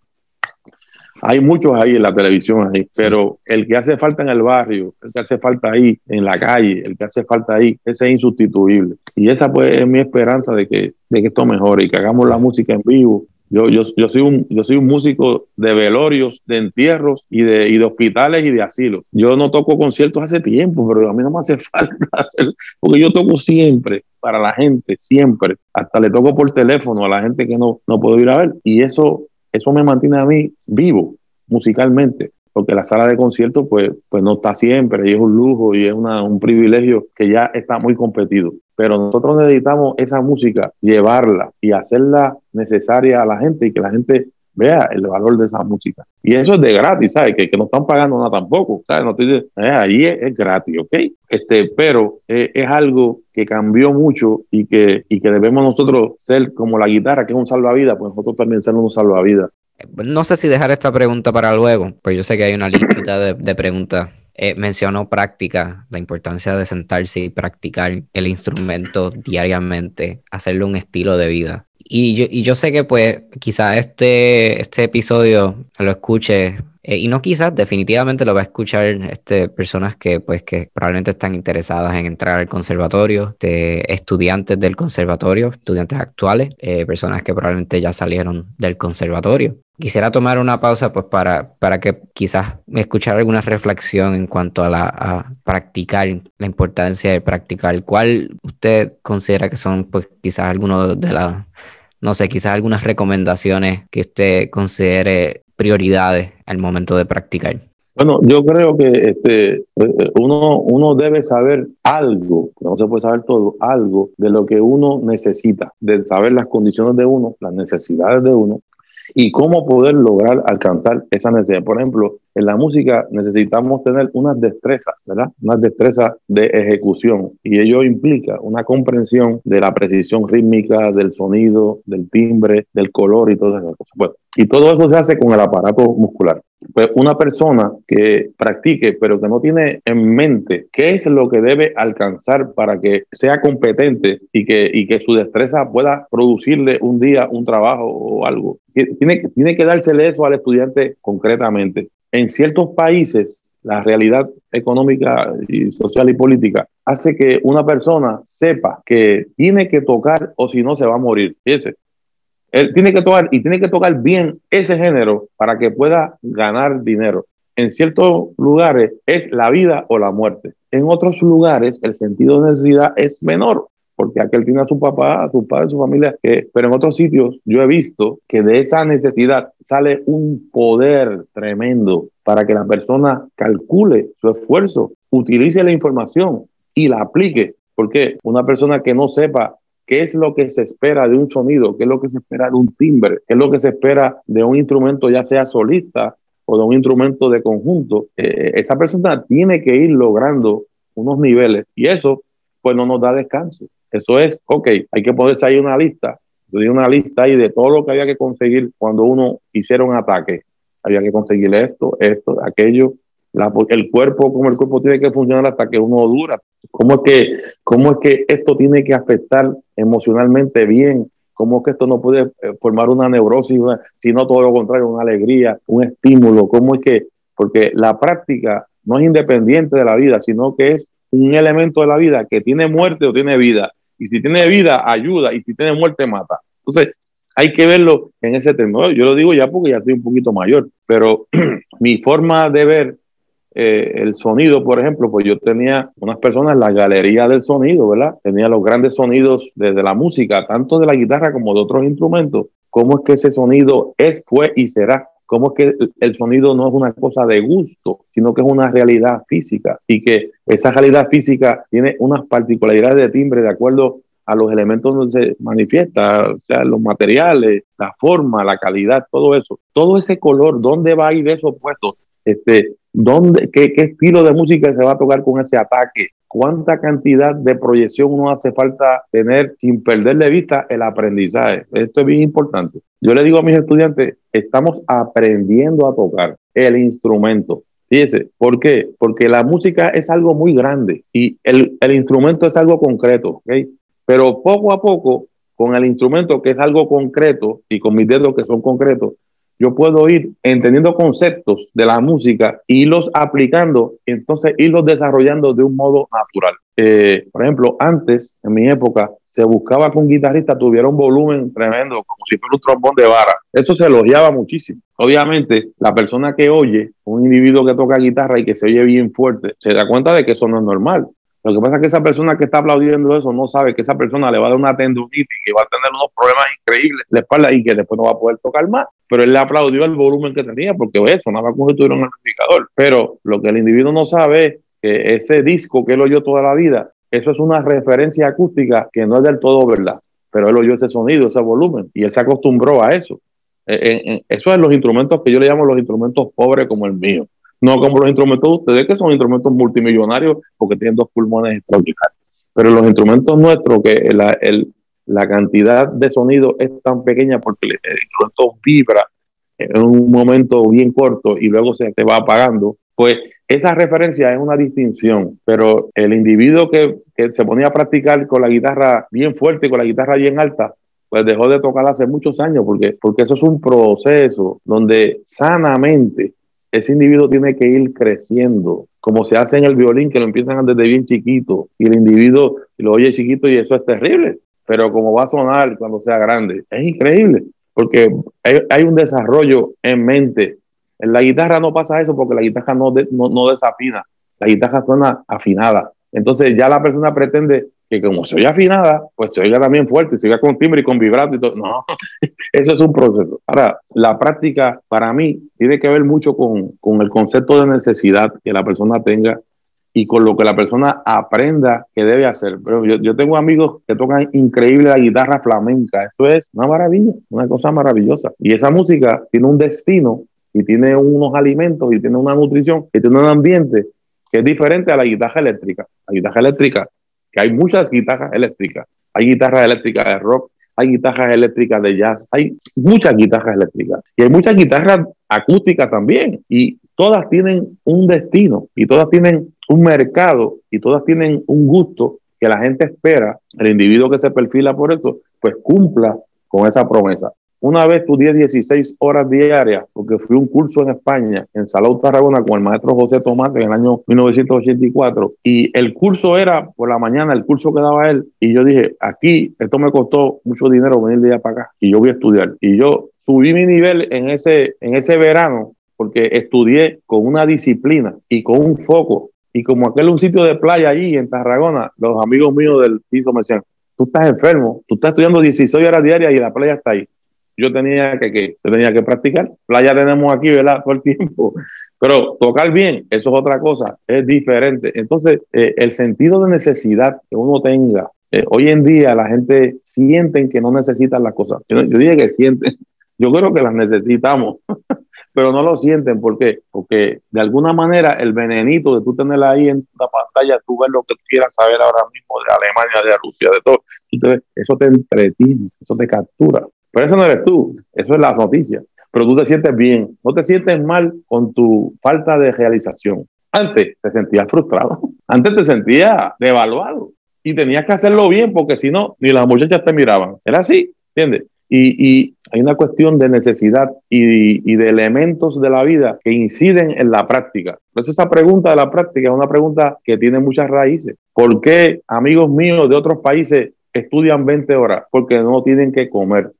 Hay muchos ahí en la televisión, ahí, pero el que hace falta en el barrio, el que hace falta ahí en la calle, el que hace falta ahí, ese es insustituible. Y esa pues es mi esperanza de que, de que esto mejore y que hagamos la música en vivo yo, yo, yo, soy un, yo soy un músico de velorios, de entierros y de, y de hospitales y de asilos. Yo no toco conciertos hace tiempo, pero a mí no me hace falta porque yo toco siempre para la gente, siempre. Hasta le toco por teléfono a la gente que no, no puedo ir a ver. Y eso, eso me mantiene a mí vivo musicalmente porque la sala de conciertos pues, pues no está siempre y es un lujo y es una, un privilegio que ya está muy competido. Pero nosotros necesitamos esa música, llevarla y hacerla necesaria a la gente y que la gente vea el valor de esa música. Y eso es de gratis, ¿sabes? Que, que no están pagando nada tampoco, ¿sabes? No te eh, ahí es, gratis, ¿ok? Este, pero eh, es algo que cambió mucho y que, y que debemos nosotros ser como la guitarra, que es un salvavidas, pues nosotros también ser un salvavidas. No sé si dejar esta pregunta para luego, pues yo sé que hay una lista de, preguntas. Eh, mencionó práctica, la importancia de sentarse y practicar el instrumento diariamente, hacerlo un estilo de vida. Y yo, y yo sé que pues quizás este, este episodio lo escuche eh, y no quizás, definitivamente lo va a escuchar este, personas que, pues, que probablemente están interesadas en entrar al conservatorio, de estudiantes del conservatorio, estudiantes actuales, eh, personas que probablemente ya salieron del conservatorio. Quisiera tomar una pausa pues para, para que quizás escuchar alguna reflexión en cuanto a, la, a practicar, la importancia de practicar. ¿Cuál usted considera que son pues quizás algunos de las, no sé, quizás algunas recomendaciones que usted considere prioridades al momento de practicar? Bueno, yo creo que este, uno, uno debe saber algo, no se puede saber todo, algo de lo que uno necesita, de saber las condiciones de uno, las necesidades de uno y cómo poder lograr alcanzar esa necesidad. Por ejemplo, en la música necesitamos tener unas destrezas, ¿verdad? Unas destrezas de ejecución y ello implica una comprensión de la precisión rítmica, del sonido, del timbre, del color y todas esas cosas. y todo eso se hace con el aparato muscular. Pues una persona que practique, pero que no tiene en mente qué es lo que debe alcanzar para que sea competente y que, y que su destreza pueda producirle un día un trabajo o algo, tiene, tiene que dársele eso al estudiante concretamente. En ciertos países, la realidad económica y social y política hace que una persona sepa que tiene que tocar o si no se va a morir. Fíjese, él tiene que tocar y tiene que tocar bien ese género para que pueda ganar dinero. En ciertos lugares es la vida o la muerte. En otros lugares el sentido de necesidad es menor porque aquel tiene a su papá, a su padre, a su familia, pero en otros sitios yo he visto que de esa necesidad sale un poder tremendo para que la persona calcule su esfuerzo, utilice la información y la aplique, porque una persona que no sepa qué es lo que se espera de un sonido, qué es lo que se espera de un timbre, qué es lo que se espera de un instrumento ya sea solista o de un instrumento de conjunto, eh, esa persona tiene que ir logrando unos niveles y eso pues no nos da descanso. Eso es, ok, hay que ponerse ahí una lista, una lista ahí de todo lo que había que conseguir cuando uno hiciera un ataque. Había que conseguir esto, esto, aquello. El cuerpo, como el cuerpo tiene que funcionar hasta que uno dura. ¿Cómo es que, cómo es que esto tiene que afectar emocionalmente bien? ¿Cómo es que esto no puede eh, formar una neurosis, sino todo lo contrario, una alegría, un estímulo? ¿Cómo es que, porque la práctica no es independiente de la vida, sino que es un elemento de la vida que tiene muerte o tiene vida. Y si tiene vida, ayuda, y si tiene muerte, mata. Entonces, hay que verlo en ese término. Yo lo digo ya porque ya estoy un poquito mayor, pero mi forma de ver eh, el sonido, por ejemplo, pues yo tenía unas personas la galería del sonido, ¿verdad? Tenía los grandes sonidos desde la música, tanto de la guitarra como de otros instrumentos. ¿Cómo es que ese sonido es, fue y será? cómo es que el sonido no es una cosa de gusto, sino que es una realidad física y que esa realidad física tiene unas particularidades de timbre de acuerdo a los elementos donde se manifiesta, o sea, los materiales, la forma, la calidad, todo eso. Todo ese color, ¿dónde va a ir eso puesto? Este, ¿dónde, qué, ¿Qué estilo de música se va a tocar con ese ataque? ¿Cuánta cantidad de proyección uno hace falta tener sin perder de vista el aprendizaje? Esto es bien importante. Yo le digo a mis estudiantes, estamos aprendiendo a tocar el instrumento. Fíjese, ¿por qué? Porque la música es algo muy grande y el, el instrumento es algo concreto, ¿okay? Pero poco a poco, con el instrumento que es algo concreto y con mis dedos que son concretos, yo puedo ir entendiendo conceptos de la música, y los aplicando, entonces irlos desarrollando de un modo natural. Eh, por ejemplo, antes, en mi época, se buscaba que un guitarrista tuviera un volumen tremendo, como si fuera un trombón de vara. Eso se elogiaba muchísimo. Obviamente, la persona que oye, un individuo que toca guitarra y que se oye bien fuerte, se da cuenta de que eso no es normal. Lo que pasa es que esa persona que está aplaudiendo eso no sabe que esa persona le va a dar una tendonitis y que va a tener unos problemas increíbles de espalda y que después no va a poder tocar más. Pero él le aplaudió el volumen que tenía porque eso, como si tuviera un amplificador. Pero lo que el individuo no sabe es que ese disco que él oyó toda la vida, eso es una referencia acústica que no es del todo verdad. Pero él oyó ese sonido, ese volumen y él se acostumbró a eso. Eh, eso es los instrumentos que yo le llamo los instrumentos pobres como el mío no como los instrumentos de ustedes, que son instrumentos multimillonarios porque tienen dos pulmones extraordinarios. Pero los instrumentos nuestros, que la, la cantidad de sonido es tan pequeña porque el, instrumento vibra en un momento bien corto y luego se te va apagando, pues esa referencia es una distinción, pero el individuo que, que, se ponía a practicar con la guitarra bien fuerte con la guitarra bien alta, pues dejó de tocar hace muchos años, porque, porque eso es un proceso donde sanamente ese individuo tiene que ir creciendo, como se hace en el violín, que lo empiezan desde bien chiquito, y el individuo lo oye chiquito y eso es terrible, pero como va a sonar cuando sea grande, es increíble, porque hay, un desarrollo en mente. En la guitarra no pasa eso porque la guitarra no, no, no desafina, la guitarra suena afinada. Entonces ya la persona pretende que como se oye afinada, pues se oiga también fuerte, se oiga con timbre y con vibrato y todo. No, eso es un proceso. Ahora, la práctica para mí tiene que ver mucho con, con, el concepto de necesidad que la persona tenga y con lo que la persona aprenda que debe hacer. Pero yo, yo tengo amigos que tocan increíble la guitarra flamenca. Eso es una maravilla, una cosa maravillosa. Y esa música tiene un destino y tiene unos alimentos y tiene una nutrición y tiene un ambiente que es diferente a la guitarra eléctrica. La guitarra eléctrica hay muchas guitarras eléctricas. Hay guitarras eléctricas de rock, hay guitarras eléctricas de jazz, hay muchas guitarras eléctricas y hay muchas guitarras acústicas también y todas tienen un destino y todas tienen un mercado y todas tienen un gusto que la gente espera, el individuo que se perfila por eso, pues cumpla con esa promesa. Una vez estudié 16 horas diarias porque fui a un curso en España, en Salud Tarragona, con el maestro José Tomás en el año 1984. Y el curso era por la mañana, el curso que daba él. Y yo dije, aquí, esto me costó mucho dinero venir de allá para acá. Y yo voy a estudiar. Y yo subí mi nivel en ese, en ese verano porque estudié con una disciplina y con un foco. Y como aquel un sitio de playa allí en Tarragona, los amigos míos del piso me decían, tú estás enfermo, tú estás estudiando 16 horas diarias y la playa está ahí yo tenía que, que, tenía que practicar. Playa tenemos aquí, ¿verdad? Todo el tiempo. Pero tocar bien, eso es otra cosa, es diferente. Entonces, eh, el sentido de necesidad que uno tenga, eh, hoy en día la gente siente que no necesitan las cosas. Yo, yo dije que sienten, yo creo que las necesitamos, pero no lo sienten. ¿Por qué? Porque de alguna manera el venenito de tú tenerla ahí en la pantalla, tú ves lo que quieras saber ahora mismo de Alemania, de Rusia, de todo, eso te entretiene, eso te captura. Pero eso no eres tú, eso es la noticia. Pero tú te sientes bien, no te sientes mal con tu falta de realización. Antes te sentías frustrado, antes te sentías devaluado y tenías que hacerlo bien porque si no, ni las muchachas te miraban. Era así, ¿entiendes? Y, hay una cuestión de necesidad y, de elementos de la vida que inciden en la práctica. Entonces esa pregunta de la práctica es una pregunta que tiene muchas raíces. ¿Por qué amigos míos de otros países estudian 20 horas? Porque no tienen que comer.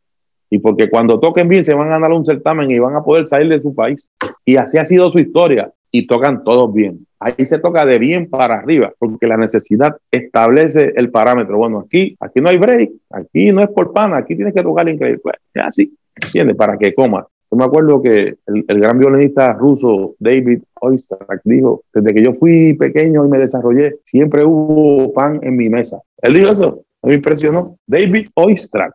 Y porque cuando toquen bien se van a ganar un certamen y van a poder salir de su país. Y así ha sido su historia. Y tocan todos bien. Ahí se toca de bien para arriba, porque la necesidad establece el parámetro. Bueno, aquí, aquí no hay break, aquí no es por pana, aquí tienes que tocar increíble. Pues, es así, ¿entiendes? Para que comas. Yo me acuerdo que el, gran violinista ruso David Oistrakh dijo, desde que yo fui pequeño y me desarrollé, siempre hubo pan en mi mesa. Él dijo eso, me impresionó. David Oistrakh,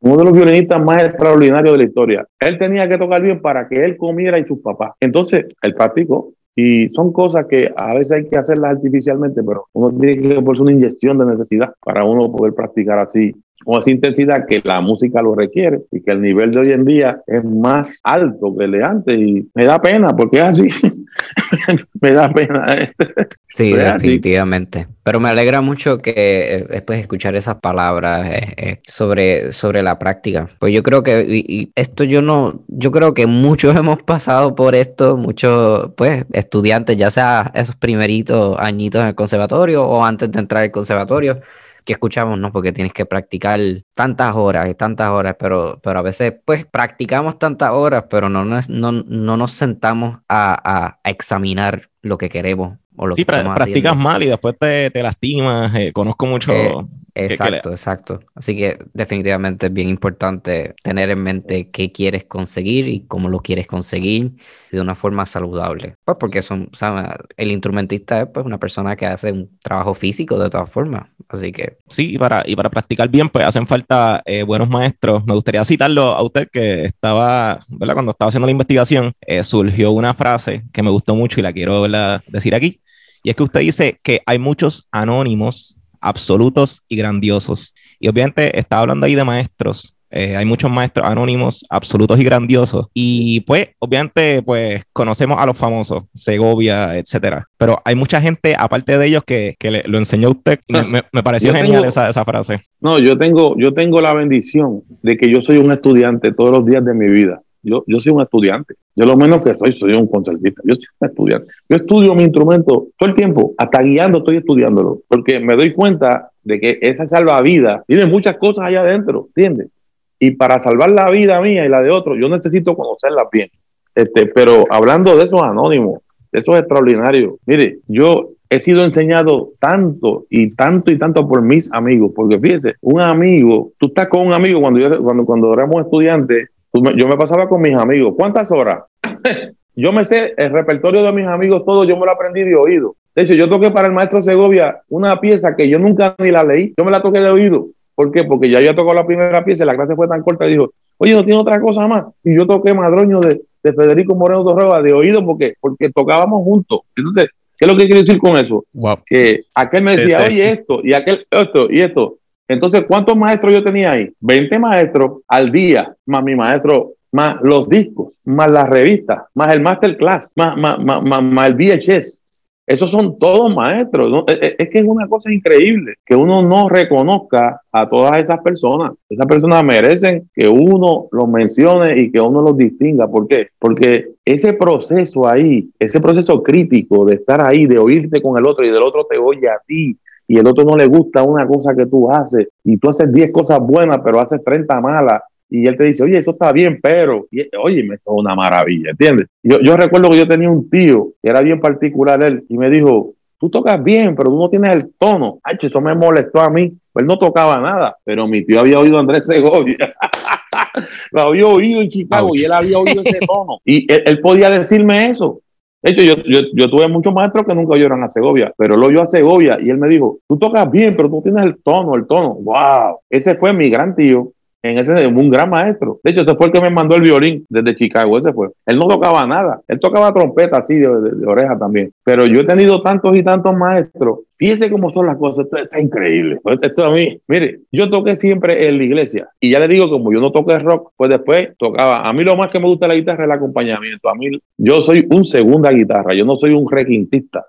uno de los violinistas más extraordinarios de la historia. Él tenía que tocar bien para que él comiera y sus papás. Entonces, él practicó, y son cosas que a veces hay que hacerlas artificialmente, pero uno tiene que ponerse una inyección de necesidad para uno poder practicar así con esa intensidad que la música lo requiere y que el nivel de hoy en día es más alto que el de antes y me da pena porque es así. me da pena. sí, definitivamente. Pero me alegra mucho que eh, después escuchar esas palabras eh, eh, sobre, sobre la práctica. Pues yo creo que esto yo no, yo creo que muchos hemos pasado por esto, muchos pues estudiantes, ya sea esos primeritos añitos en el conservatorio o antes de entrar al conservatorio que escuchamos, ¿no? Porque tienes que practicar tantas horas y tantas horas, pero, pero a veces pues practicamos tantas horas, pero no, no, no nos sentamos a, a examinar lo que queremos sí, practicas mal y después te, te lastimas. Eh, conozco mucho. Eh, exacto, exacto. Así que definitivamente es bien importante tener en mente qué quieres conseguir y cómo lo quieres conseguir de una forma saludable. Pues porque son, el instrumentista es pues, una persona que hace un trabajo físico de todas formas. Así que. Sí, y para, y para practicar bien, pues hacen falta eh, buenos maestros. Me gustaría citarlo a usted que estaba, ¿verdad? Cuando estaba haciendo la investigación, surgió una frase que me gustó mucho y la quiero decir aquí y es que usted dice que hay muchos anónimos absolutos y grandiosos. Y obviamente está hablando ahí de maestros. Eh, hay muchos maestros anónimos, absolutos y grandiosos. Y pues, obviamente, pues conocemos a los famosos, Segovia, etcétera. Pero hay mucha gente, aparte de ellos, que, que lo enseñó usted. Me, me, pareció genial esa, esa, frase. No, yo tengo, yo tengo la bendición de que yo soy un estudiante todos los días de mi vida. Yo, yo soy un estudiante. Yo lo menos que soy, soy un concertista. Yo soy un estudiante. Yo estudio mi instrumento todo el tiempo, hasta guiando estoy estudiándolo, porque me doy cuenta de que esa salvavidas tiene muchas cosas allá adentro, ¿entiendes? Y para salvar la vida mía y la de otros, yo necesito conocerlas bien. Este, pero hablando de esos anónimos, de esos extraordinarios, mire, yo he sido enseñado tanto y tanto y tanto por mis amigos, porque fíjese, un amigo, tú estás con un amigo cuando yo, cuando, cuando éramos estudiantes, yo me pasaba con mis amigos. ¿Cuántas horas? yo me sé el repertorio de mis amigos, todo yo me lo aprendí de oído. De hecho, yo toqué para el maestro Segovia una pieza que yo nunca ni la leí, yo me la toqué de oído. ¿Por qué? Porque ya yo tocó la primera pieza y la clase fue tan corta y dijo, oye, no tiene otra cosa más. Y yo toqué Madroño de, de Federico Moreno Torreba de oído porque, porque tocábamos juntos. Entonces, ¿qué es lo que quiero decir con eso? Que aquel me decía, oye, esto, y aquel, esto, y esto. Entonces, ¿cuántos maestros yo tenía ahí? 20 maestros al día, más mi maestro, más los discos, más las revistas, más el masterclass, más, más, más, más, el VHS. Esos son todos maestros. Es, que es una cosa increíble que uno no reconozca a todas esas personas. Esas personas merecen que uno los mencione y que uno los distinga. ¿Por qué? Porque ese proceso ahí, ese proceso crítico de estar ahí, de oírte con el otro y del otro te oye a ti, y el otro no le gusta una cosa que tú haces y tú haces 10 cosas buenas, pero haces 30 malas. Y él te dice, oye, eso está bien, pero, oye, me es una maravilla, ¿entiendes? Yo, yo recuerdo que yo tenía un tío que era bien particular él y me dijo, tú tocas bien, pero tú no tienes el tono. Ay, eso me molestó a mí. Él no tocaba nada, pero mi tío había oído a Andrés Segovia. Lo había oído en Chicago y él había oído ese tono. Y él, podía decirme eso. De hecho, yo, yo, yo, tuve muchos maestros que nunca oyeron a Segovia, pero lo oyó a Segovia y él me dijo, tú tocas bien, pero tú tienes el tono, el tono. ¡Wow! Ese fue mi gran tío. En ese un gran maestro. De hecho, ese fue el que me mandó el violín desde Chicago. Ese fue. Él no tocaba nada. Él tocaba trompeta así de, oreja también. Pero yo he tenido tantos y tantos maestros. Fíjese cómo son las cosas. Esto está increíble. Pues esto a mí, mire, yo toqué siempre en la iglesia. Y ya le digo, como yo no toqué rock, pues después tocaba. A mí lo más que me gusta la guitarra es el acompañamiento. A mí, yo soy un segunda guitarra. Yo no soy un requintista.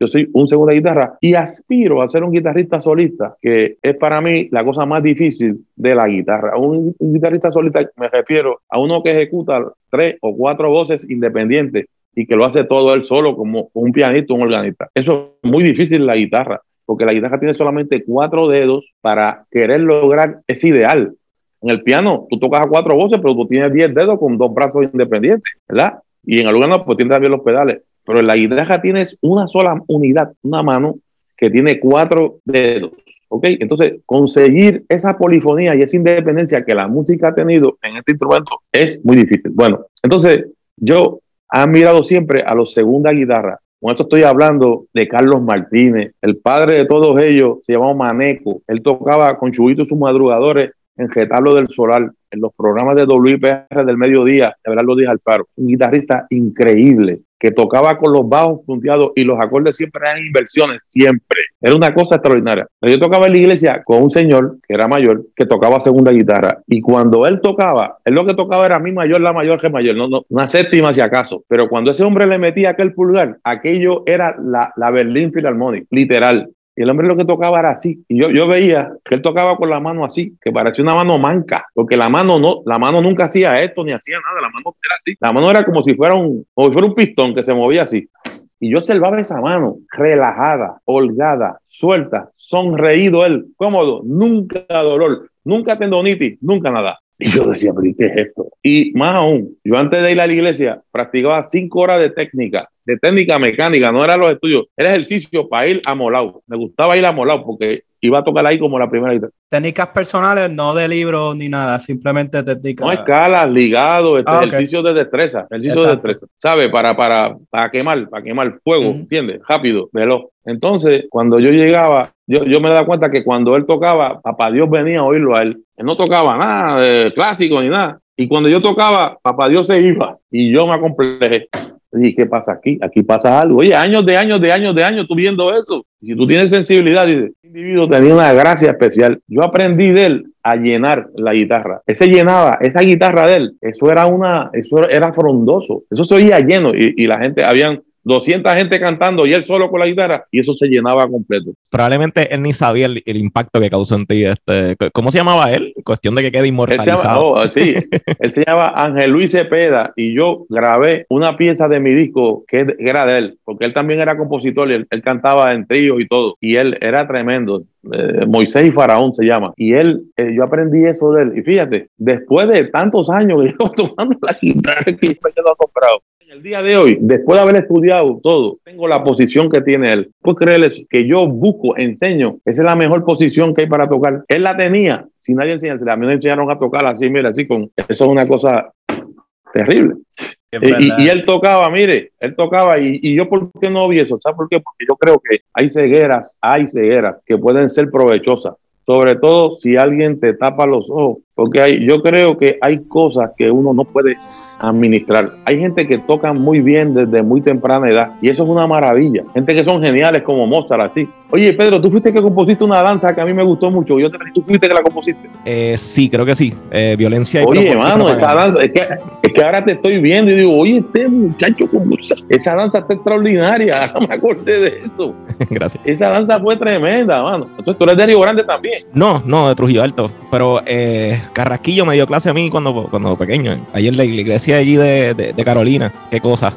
Yo soy un segundo guitarra y aspiro a ser un guitarrista solista, que es para mí la cosa más difícil de la guitarra. Un, guitarrista solista me refiero a uno que ejecuta tres o cuatro voces independientes y que lo hace todo él solo como un pianista, un organista. Eso es muy difícil la guitarra, porque la guitarra tiene solamente cuatro dedos para querer lograr ese ideal. En el piano tú tocas a cuatro voces, pero tú tienes diez dedos con dos brazos independientes, ¿verdad? Y en el órgano pues tienes también los pedales. Pero en la guitarra tienes una sola unidad, una mano que tiene cuatro dedos. ¿Ok? Entonces, conseguir esa polifonía y esa independencia que la música ha tenido en este instrumento es muy difícil. Bueno, entonces yo he mirado siempre a los segunda guitarra. Con esto estoy hablando de Carlos Martínez, el padre de todos ellos se llamaba Maneco. Él tocaba con Chubito sus madrugadores en Getablo del Solar, en los programas de WIPR del mediodía, de verdad lo dije al faro. Un guitarrista increíble, que tocaba con los bajos punteados y los acordes siempre eran inversiones, siempre. Era una cosa extraordinaria. Yo tocaba en la iglesia con un señor que era mayor, que tocaba segunda guitarra. Y cuando él tocaba, él lo que tocaba era mi mayor, la mayor, que mayor, no, no, una séptima si acaso. Pero cuando ese hombre le metía aquel pulgar, aquello era la, la Berlín Philharmonic, literal. Y el hombre lo que tocaba era así. Y yo, yo veía que él tocaba con la mano así, que parecía una mano manca, porque la mano no, la mano nunca hacía esto ni hacía nada, la mano era así. La mano era como si fuera un, como si fuera un pistón que se movía así. Y yo observaba esa mano relajada, holgada, suelta, sonreído él, cómodo, nunca dolor, nunca tendonitis, nunca nada. Y yo decía, pero ¿qué es esto? Y más aún, yo antes de ir a la iglesia practicaba cinco horas de técnica, de técnica mecánica, no era los estudios, era ejercicio para ir a Molao. Me gustaba ir a Molao porque iba a tocar ahí como la primera guitarra. Técnicas personales, no de libros ni nada, simplemente técnicas. No escalas, ligado, este, ah, ejercicio de destreza, ejercicio de destreza, ¿sabes? Para, para, para quemar, para quemar fuego, ¿entiendes? Rápido, veloz. Entonces, cuando yo llegaba, yo, yo me daba cuenta que cuando él tocaba, papá Dios venía a oírlo a él. Él no tocaba nada de clásico ni nada. Y cuando yo tocaba, papá Dios se iba y yo me acomplejé. Y ¿qué pasa aquí? Aquí pasa algo. Oye, años de años de años de años tú viendo eso. si tú tienes sensibilidad, dice, este individuo tenía una gracia especial. Yo aprendí de él a llenar la guitarra. Ese llenaba, esa guitarra de él, eso era una, eso era frondoso. Eso se oía lleno y, y la gente, habían 200 gente cantando y él solo con la guitarra y eso se llenaba completo. Probablemente él ni sabía el, impacto que causó en ti. Este, ¿Cómo se llamaba él? Cuestión de que quede inmortalizado. Él se llama, sí, él se llama Ángel Luis Cepeda y yo grabé una pieza de mi disco que era de él, porque él también era compositor y él, cantaba en trío y todo. Y él era tremendo. Eh, Moisés y Faraón se llama. Y él, eh, yo aprendí eso de él. Y fíjate, después de tantos años que yo tomando la guitarra, que yo me quedo el día de hoy, después de haber estudiado todo, tengo la posición que tiene él. Pues creerles que yo busco, enseño, esa es la mejor posición que hay para tocar. Él la tenía, si nadie enseña, a mí me enseñaron a tocar así, mira, así con, eso es una cosa terrible. Y, él tocaba, mire, él tocaba y, y, yo por qué no vi eso, ¿sabes por qué? Porque yo creo que hay cegueras, hay cegueras que pueden ser provechosas, sobre todo si alguien te tapa los ojos, porque hay, yo creo que hay cosas que uno no puede administrar. Hay gente que toca muy bien desde muy temprana edad y eso es una maravilla. Gente que son geniales como Mozart, así. Oye, Pedro, tú fuiste que compusiste una danza que a mí me gustó mucho. Yo te, ¿Tú fuiste que la compusiste? Eh, sí, creo que sí. Eh, violencia y Oye, hermano, esa danza, es que, es que, ahora te estoy viendo y digo, oye, este muchacho, esa danza está extraordinaria. No me acordé de eso. Gracias. Esa danza fue tremenda, mano. Entonces tú eres de Río Grande también. No, no, de Trujillo Alto. Pero eh, Carrasquillo me dio clase a mí cuando, cuando pequeño. Ayer la iglesia allí de, Carolina. Qué cosa.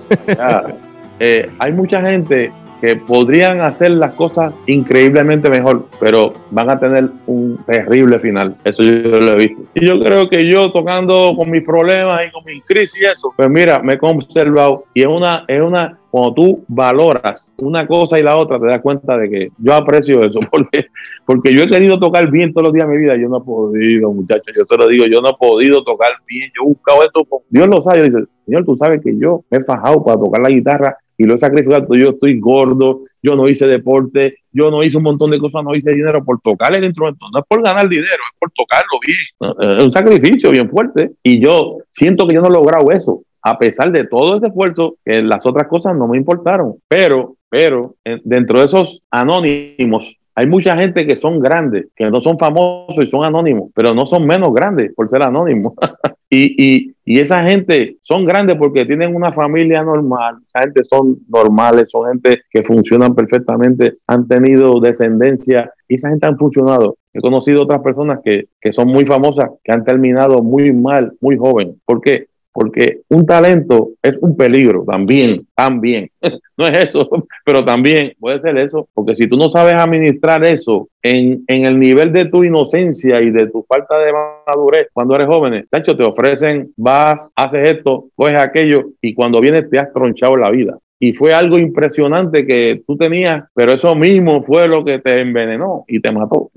Eh, hay mucha gente que podrían hacer las cosas increíblemente mejor, pero van a tener un terrible final. Eso yo lo he visto. Y yo creo que yo tocando con mis problemas y con mis crisis y eso, pues mira, me he conservado y es una, es una cuando tú valoras una cosa y la otra, te das cuenta de que yo aprecio eso, porque, porque yo he querido tocar bien todos los días de mi vida, yo no he podido, muchachos, yo te lo digo, yo no he podido tocar bien, yo he buscado eso, Dios lo sabe, dice, Señor, tú sabes que yo me he fajado para tocar la guitarra y lo he sacrificado. Yo estoy gordo, yo no hice deporte, yo no hice un montón de cosas, no hice dinero por tocar el instrumento. No es por ganar dinero, es por tocarlo bien. Es un sacrificio bien fuerte. Y yo siento que yo no he logrado eso a pesar de todo ese esfuerzo, que las otras cosas no me importaron. Pero, pero, dentro de esos anónimos, hay mucha gente que son grandes, que no son famosos y son anónimos, pero no son menos grandes por ser anónimos. y, y, esa gente son grandes porque tienen una familia normal, esa gente son normales, son gente que funcionan perfectamente, han tenido descendencia y esa gente han funcionado. He conocido otras personas que, que son muy famosas, que han terminado muy mal, muy joven. ¿Por qué? Porque un talento es un peligro también, también. no es eso, pero también puede ser eso, porque si tú no sabes administrar eso en, en el nivel de tu inocencia y de tu falta de madurez cuando eres joven, de te ofrecen, vas, haces esto, coges aquello y cuando vienes te has tronchado la vida. Y fue algo impresionante que tú tenías, pero eso mismo fue lo que te envenenó y te mató.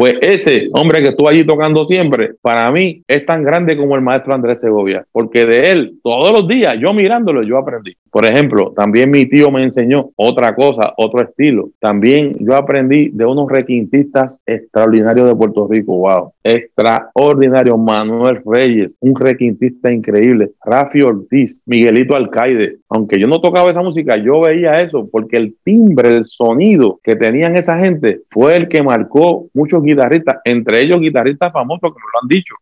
Pues ese hombre que estuvo allí tocando siempre, para mí es tan grande como el maestro Andrés Segovia, porque de él todos los días, yo mirándolo, yo aprendí. Por ejemplo, también mi tío me enseñó otra cosa, otro estilo. También yo aprendí de unos requintistas extraordinarios de Puerto Rico, wow, extraordinario. Manuel Reyes, un requintista increíble. Rafi Ortiz, Miguelito Alcaide. Aunque yo no tocaba esa música, yo veía eso porque el timbre, el sonido que tenían esa gente fue el que marcó muchos guitarristas, entre ellos guitarristas famosos que me lo han dicho.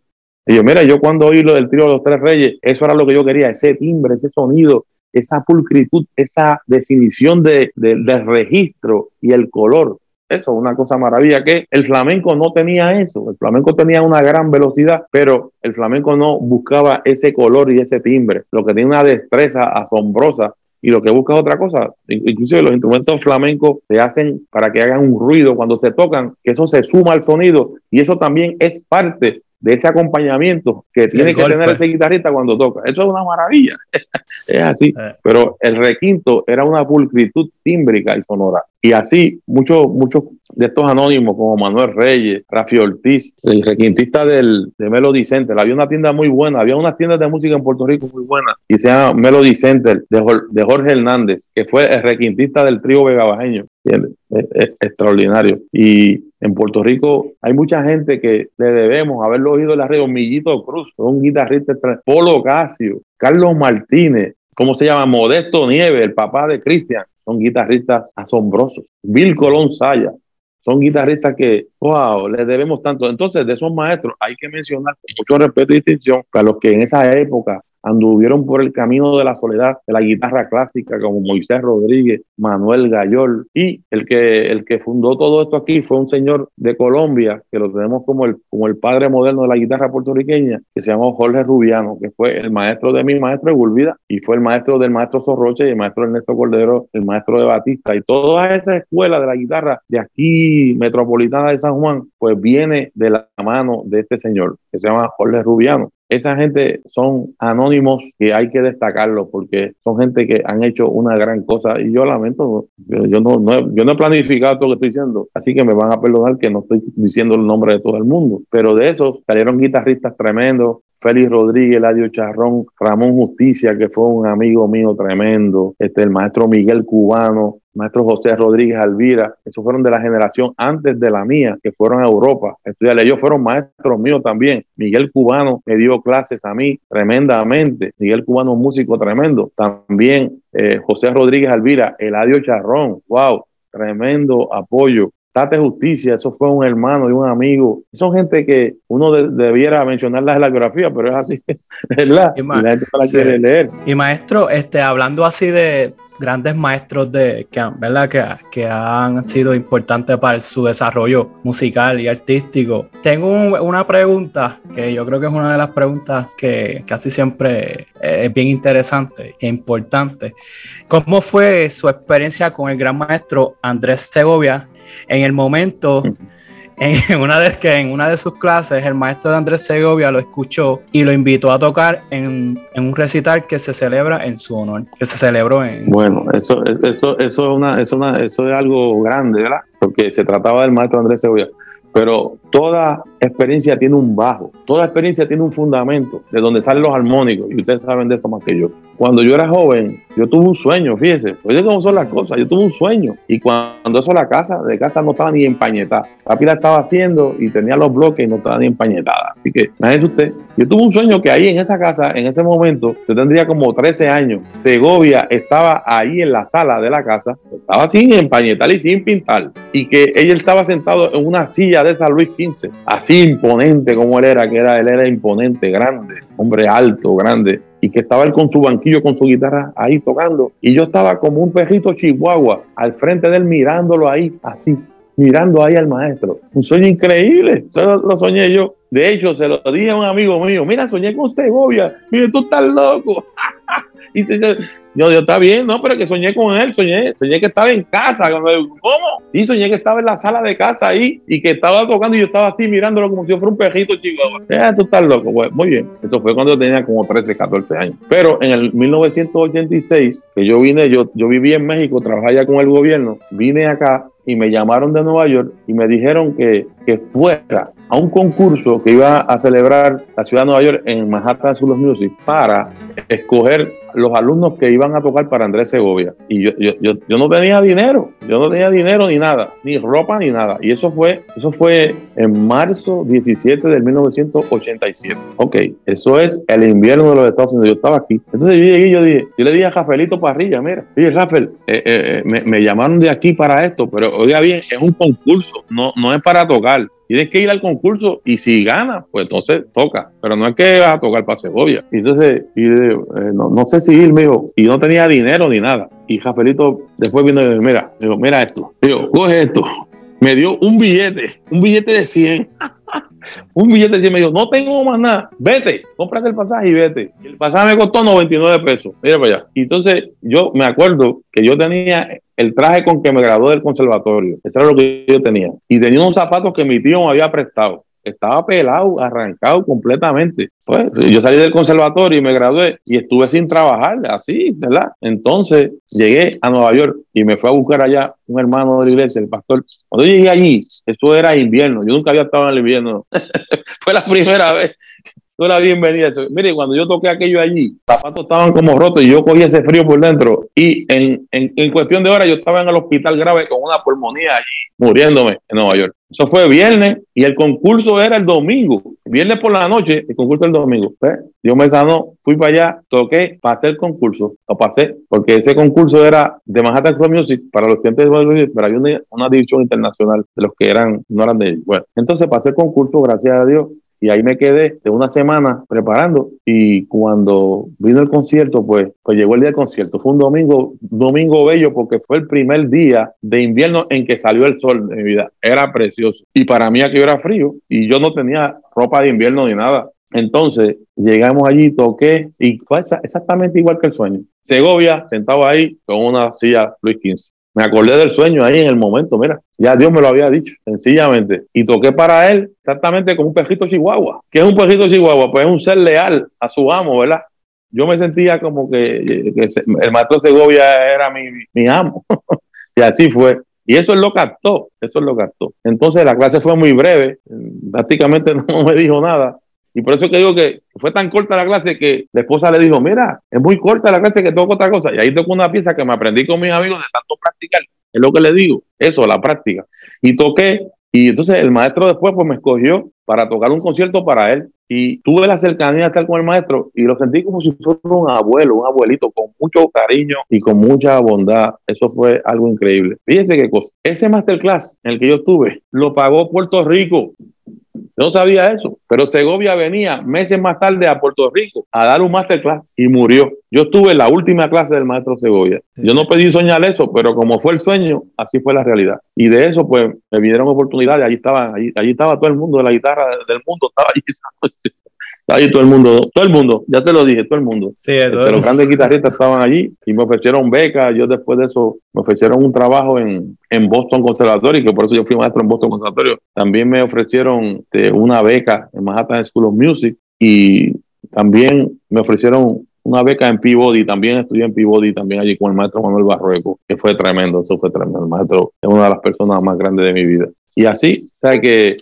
Y yo, mira, yo cuando oí lo del trío de los tres reyes, eso era lo que yo quería, ese timbre, ese sonido, esa pulcritud, esa definición de, de, registro y el color. Eso, una cosa maravilla que el flamenco no tenía eso. El flamenco tenía una gran velocidad, pero el flamenco no buscaba ese color y ese timbre. Lo que tiene una destreza asombrosa y lo que busca es otra cosa. Inclusive los instrumentos flamencos se hacen para que hagan un ruido cuando se tocan, que eso se suma al sonido y eso también es parte de ese acompañamiento que tiene que tener ese guitarrista cuando toca. Eso es una maravilla. es así. Eh. Pero el requinto era una pulcritud tímbrica y sonora. Y así, muchos muchos de estos anónimos, como Manuel Reyes, Rafi Ortiz, el requintista del, de Melody Center, había una tienda muy buena, había unas tiendas de música en Puerto Rico muy buenas, y se llama Melody Center, de, de Jorge Hernández, que fue el requintista del trío Vegabajeño. Es, extraordinario. Y en Puerto Rico hay mucha gente que le debemos haberlo oído en la red, Millito Cruz, un guitarrista, Polo Casio, Carlos Martínez, ¿cómo se llama? Modesto Nieve, el papá de Cristian son guitarristas asombrosos. Bill Colón Saya, son guitarristas que, wow, les debemos tanto. Entonces, de esos maestros hay que mencionar con mucho respeto y distinción a los que en esa época anduvieron por el camino de la soledad de la guitarra clásica como Moisés Rodríguez, Manuel Gayol y el que, el que fundó todo esto aquí fue un señor de Colombia que lo tenemos como el, como el padre moderno de la guitarra puertorriqueña que se llamó Jorge Rubiano que fue el maestro de mi maestro de Gulvida y fue el maestro del maestro Zorroche y el maestro Ernesto Cordero, el maestro de Batista. Y toda esa escuela de la guitarra de aquí metropolitana de San Juan pues viene de la mano de este señor que se llama Jorge Rubiano esa gente son anónimos que hay que destacarlo porque son gente que han hecho una gran cosa y yo lamento, yo, no, yo no he planificado todo lo que estoy diciendo, así que me van a perdonar que no estoy diciendo el nombre de todo el mundo, pero de esos salieron guitarristas tremendos, Félix Rodríguez, Ladio Charrón, Ramón Justicia, que fue un amigo mío tremendo, este, el maestro Miguel Cubano, maestro José Rodríguez Alvira, esos fueron de la generación antes de la mía, que fueron a Europa estudiar. Ellos fueron maestros míos también. Miguel Cubano me dio clases a mí tremendamente. Miguel Cubano, un músico tremendo. También eh, José Rodríguez Alvira, Eladio Charrón, wow, tremendo apoyo. Tate Justicia, eso fue un hermano y un amigo. Son gente que uno debiera mencionarlas en la biografía, pero es así, ¿verdad? Y, la gente la quiere leer. Y maestro, este, hablando así de grandes maestros de, que, ¿verdad? Que, que han sido importantes para su desarrollo musical y artístico. Tengo una pregunta que yo creo que es una de las preguntas que casi siempre es bien interesante e importante. ¿Cómo fue su experiencia con el gran maestro Andrés Segovia en el momento en una de que en una de sus clases el maestro de Andrés Segovia lo escuchó y lo invitó a tocar en, un recital que se celebra en su honor, que se celebró en Bueno, eso eso eso es una eso es algo grande, ¿verdad? Porque se trataba del maestro Andrés Segovia, pero toda experiencia tiene un bajo, toda experiencia tiene un fundamento de donde salen los armónicos, y ustedes saben de eso más que yo. Cuando yo era joven, yo tuve un sueño, fíjense, oye cómo son las cosas, yo tuve un sueño, y cuando eso la casa, de casa no estaba ni empañetada, la pila estaba haciendo y tenía los bloques y no estaba ni empañetada. Así que, imagínense usted, yo tuve un sueño que ahí en esa casa, en ese momento, yo tendría como 13 años, Segovia estaba ahí en la sala de la casa, estaba sin empañetar y sin pintar, y que ella estaba sentado en una silla de San Luis XV, así imponente como él era, que era, él era imponente, grande, hombre alto, grande, y que estaba él con su banquillo, con su guitarra ahí tocando, y yo estaba como un perrito chihuahua al frente de él mirándolo ahí, así, mirando ahí al maestro. Un sueño increíble, eso lo soñé yo. De hecho, se lo dije a un amigo mío, mira, soñé con Segovia, mire, tú estás loco. y yo, yo, está bien, no, pero que soñé con él, soñé, soñé que estaba en casa. ¿Cómo? Y soñé que estaba en la sala de casa ahí y que estaba tocando y yo estaba así mirándolo como si yo fuera un perrito chihuahua. Eh, tú estás loco, pues, muy bien. Eso fue cuando yo tenía como 13, 14 años. Pero en el 1986, que yo vine, yo, yo viví en México, trabajaba ya con el gobierno, vine acá y me llamaron de Nueva York y me dijeron que, que fuera a un concurso que iba a celebrar la ciudad de Nueva York en Manhattan of Music para escoger los alumnos que iban a tocar para Andrés Segovia. Y yo, yo, yo, yo, no tenía dinero, yo no tenía dinero ni nada, ni ropa ni nada. Y eso fue, eso fue en marzo 17 del 1987. Ok, eso es el invierno de los Estados Unidos. Yo estaba aquí. Entonces yo llegué y yo dije, yo le dije a Rafaelito Parrilla, mira, oye Rafael, eh, eh, me, me, llamaron de aquí para esto, pero oiga bien, es un concurso, no, no es para tocar. Tienes que ir al concurso y si gana, pues entonces toca. Pero no es que vas a tocar para Segovia. Y entonces, y, eh, no, no, sé si ir, me dijo, y no tenía dinero ni nada. Y Rafaelito después vino y me dijo, mira, me dijo, mira esto. Digo, coge esto. Me dio un billete, un billete de 100. Un billete de 100 me dijo, no tengo más nada, vete, cómprate el pasaje y vete. El pasaje me costó 99 pesos, mira para allá. Entonces yo me acuerdo que yo tenía el traje con que me gradué del conservatorio, eso era lo que yo tenía. Y tenía unos zapatos que mi tío me había prestado estaba pelado, arrancado completamente. Pues yo salí del conservatorio y me gradué y estuve sin trabajar, así, ¿verdad? Entonces llegué a Nueva York y me fue a buscar allá un hermano de la iglesia, el pastor. Cuando yo llegué allí, eso era invierno, yo nunca había estado en el invierno. fue la primera vez la bienvenida. Mire, cuando yo toqué aquello allí, zapatos estaban como rotos y yo cogí ese frío por dentro. Y en, en, cuestión de horas yo estaba en el hospital grave con una pulmonía allí, muriéndome en Nueva York. Eso fue viernes y el concurso era el domingo. Viernes por la noche, el concurso el domingo. Yo me sanó, fui para allá, toqué, pasé el concurso. Lo pasé porque ese concurso era de Manhattan Club Music para los estudiantes de Music, pero había una, una división internacional de los que eran, no eran de ellos. Bueno, entonces pasé el concurso, gracias a Dios y ahí me quedé de una semana preparando y cuando vino el concierto, pues, pues llegó el día del concierto. Fue un domingo, domingo bello porque fue el primer día de invierno en que salió el sol de mi vida. Era precioso. Y para mí aquí era frío y yo no tenía ropa de invierno ni nada. Entonces llegamos allí, toqué y fue exactamente igual que el sueño. Segovia, sentado ahí con una silla Luis XV. Me acordé del sueño ahí en el momento, mira, ya Dios me lo había dicho, sencillamente. Y toqué para él exactamente como un perrito chihuahua. ¿Qué es un perrito chihuahua? Pues es un ser leal a su amo, ¿verdad? Yo me sentía como que, el maestro Segovia era mi, mi amo. y así fue. Y eso es lo captó, eso es lo captó. Entonces la clase fue muy breve, prácticamente no me dijo nada. Y por eso que digo que fue tan corta la clase que la esposa le dijo, mira, es muy corta la clase que toco otra cosa. Y ahí tocó una pieza que me aprendí con mis amigos de tanto practicar. Es lo que le digo, eso, la práctica. Y toqué, y entonces el maestro después pues me escogió para tocar un concierto para él. Y tuve la cercanía de estar con el maestro y lo sentí como si fuera un abuelo, un abuelito con mucho cariño y con mucha bondad. Eso fue algo increíble. Fíjense qué cosa. Ese masterclass en el que yo estuve lo pagó Puerto Rico. No sabía eso, pero Segovia venía meses más tarde a Puerto Rico a dar un masterclass y murió. Yo estuve en la última clase del maestro Segovia. Yo no pedí soñar eso, pero como fue el sueño, así fue la realidad. Y de eso, pues, me vinieron oportunidades. Allí estaba, allí, allí estaba todo el mundo de la guitarra del mundo, estaba allí. Ahí todo el mundo, todo el mundo, ya te lo dije, todo el mundo. Sí, los grandes guitarristas estaban allí y me ofrecieron beca. Yo después de eso me ofrecieron un trabajo en, en Boston Conservatorio, que por eso yo fui maestro en Boston Conservatorio. También me ofrecieron este, una beca en Manhattan School of Music y también me ofrecieron una beca en Peabody, también estudié en Peabody, también allí con el maestro Manuel Barrueco, que fue tremendo, eso fue tremendo. El maestro es una de las personas más grandes de mi vida. Y así, o sea que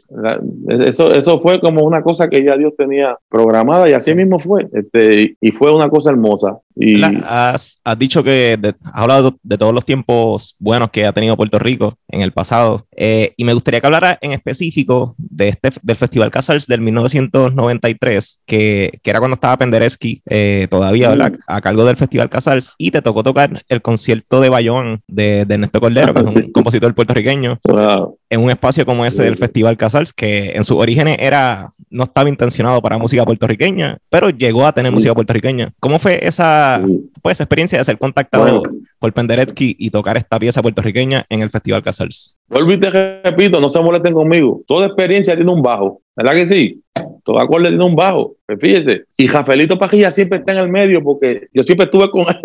eso, eso fue como una cosa que ya Dios tenía programada y así mismo fue, este, y fue una cosa hermosa. Y... Has, has dicho que has hablado de, todos los tiempos buenos que ha tenido Puerto Rico en el pasado, eh, y me gustaría que hablara en específico de este, del Festival Casals del 1993, que, que era cuando estaba Penderecki eh, todavía, ¿verdad? Mm. A cargo del Festival Casals, y te tocó tocar el concierto de Bayón de, de Ernesto Cordero, que es un compositor puertorriqueño, en un espacio como ese del Festival Casals, que en sus orígenes era, no estaba intencionado para música puertorriqueña, pero llegó a tener música puertorriqueña. ¿Cómo fue esa, pues, experiencia de ser contactado por Penderecki y tocar esta pieza puertorriqueña en el Festival Casals? Vuelvo y te repito, no se molesten conmigo. Toda experiencia tiene un bajo, ¿verdad que sí? Todo acorde tiene un bajo, pues fíjese. Y Rafaelito Pajilla siempre está en el medio porque yo siempre estuve con él.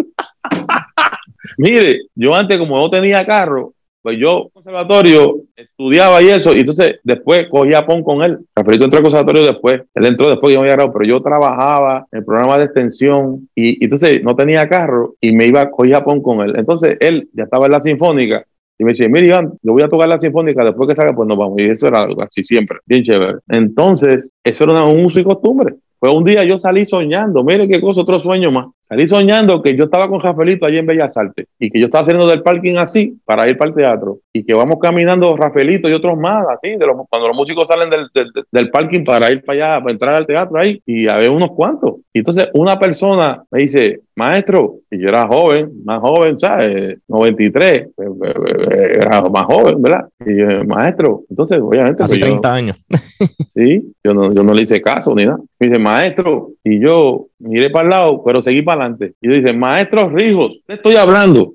Mire, yo antes como no tenía carro, pues yo conservatorio estudiaba y eso, y entonces después cogía PON con él. Rafaelito entró al conservatorio después, él entró después que yo me había pero yo trabajaba en el programa de extensión y, entonces no tenía carro y me iba, cogía PON con él. Entonces él ya estaba en la sinfónica y me dice, mire Iván, yo voy a tocar la sinfónica, después que salga, pues nos vamos. Y eso era así siempre, bien chévere. Entonces, eso era un uso y costumbre. Fue un día yo salí soñando, mire qué cosa, otro sueño más. Salí soñando que yo estaba con Rafaelito allí en Bellas Artes y que yo estaba saliendo del parking así para ir para el teatro y que vamos caminando Rafaelito y otros más, así, de los, cuando los músicos salen del, del, parking para ir para allá, para entrar al teatro ahí y había unos cuantos. Y entonces una persona me dice, maestro, y yo era joven, más joven, ¿sabes? 93, pues, pues, pues, era más joven, ¿verdad? Y yo, maestro, entonces obviamente... Hace 30 años. sí, yo no, yo no le hice caso ni nada. Me dice, maestro, y yo miré para el lado, pero seguí para adelante. Y dice, maestro Rijos, te estoy hablando.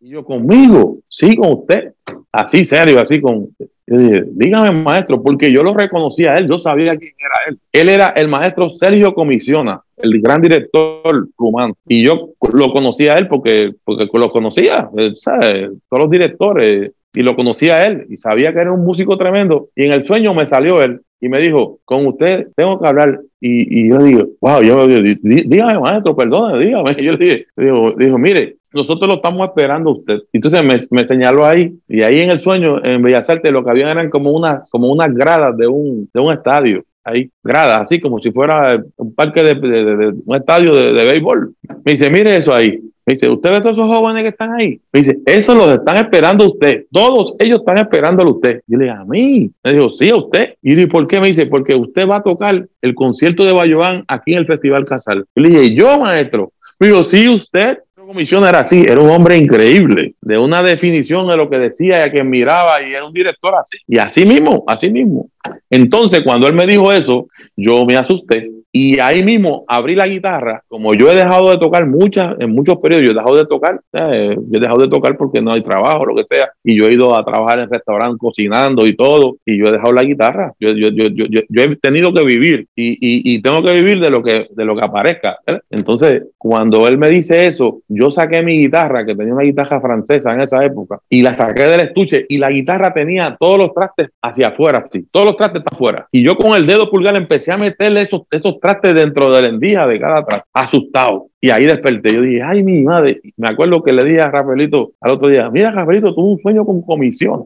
Y yo, conmigo, sí, con usted. Así serio, así con... Yo dije, dígame maestro, porque yo lo reconocía a él, yo sabía quién era él. Él era el maestro Sergio Comisiona, el gran director rumano. Y yo lo conocía a él porque, porque lo conocía, ¿sabes? todos los directores, y lo conocía a él, y sabía que era un músico tremendo. Y en el sueño me salió él, y me dijo, con usted tengo que hablar. Y, y yo digo, wow, yo dígame, maestro, perdóneme, dígame. Yo le dije, digo, dijo, mire, nosotros lo estamos esperando a usted. Entonces me, me, señaló ahí, y ahí en el sueño, en Bellas Artes, lo que había eran como unas, como unas gradas de un, de un estadio. Ahí, gradas, así como si fuera un parque de, de un estadio de, béisbol. Me dice, mire eso ahí. Me dice, ¿usted ve todos esos jóvenes que están ahí? Me dice, eso los están esperando a usted. Todos ellos están esperándolo usted. Y le dije, ¿a mí? Me dijo, sí, a usted. Y le dije, ¿por qué? Me dice, porque usted va a tocar el concierto de Bayobán aquí en el Festival Casal. Y le dije, ¿yo, maestro? Me dijo, sí, usted comisión era así, era un hombre increíble, de una definición de lo que decía y a quien miraba y era un director así. Y así mismo, así mismo. Entonces, cuando él me dijo eso, yo me asusté y ahí mismo abrí la guitarra, como yo he dejado de tocar muchas, en muchos periodos, yo he dejado de tocar, eh, yo he dejado de tocar porque no hay trabajo, lo que sea, y yo he ido a trabajar en restaurante cocinando y todo, y yo he dejado la guitarra, yo, yo, yo, yo, yo he tenido que vivir y, y, y, tengo que vivir de lo que, de lo que aparezca. Entonces, cuando él me dice eso, yo saqué mi guitarra, que tenía una guitarra francesa en esa época, y la saqué del estuche, y la guitarra tenía todos los trastes hacia afuera, así, todos los trastes para afuera. Y yo con el dedo pulgar empecé a meterle esos, esos traste dentro de la endija de cada atrás, asustado. Y ahí desperté. Yo dije, ay, mi madre. Me acuerdo que le dije a Rafaelito al otro día, mira, Rafaelito, tuve un sueño con comisión.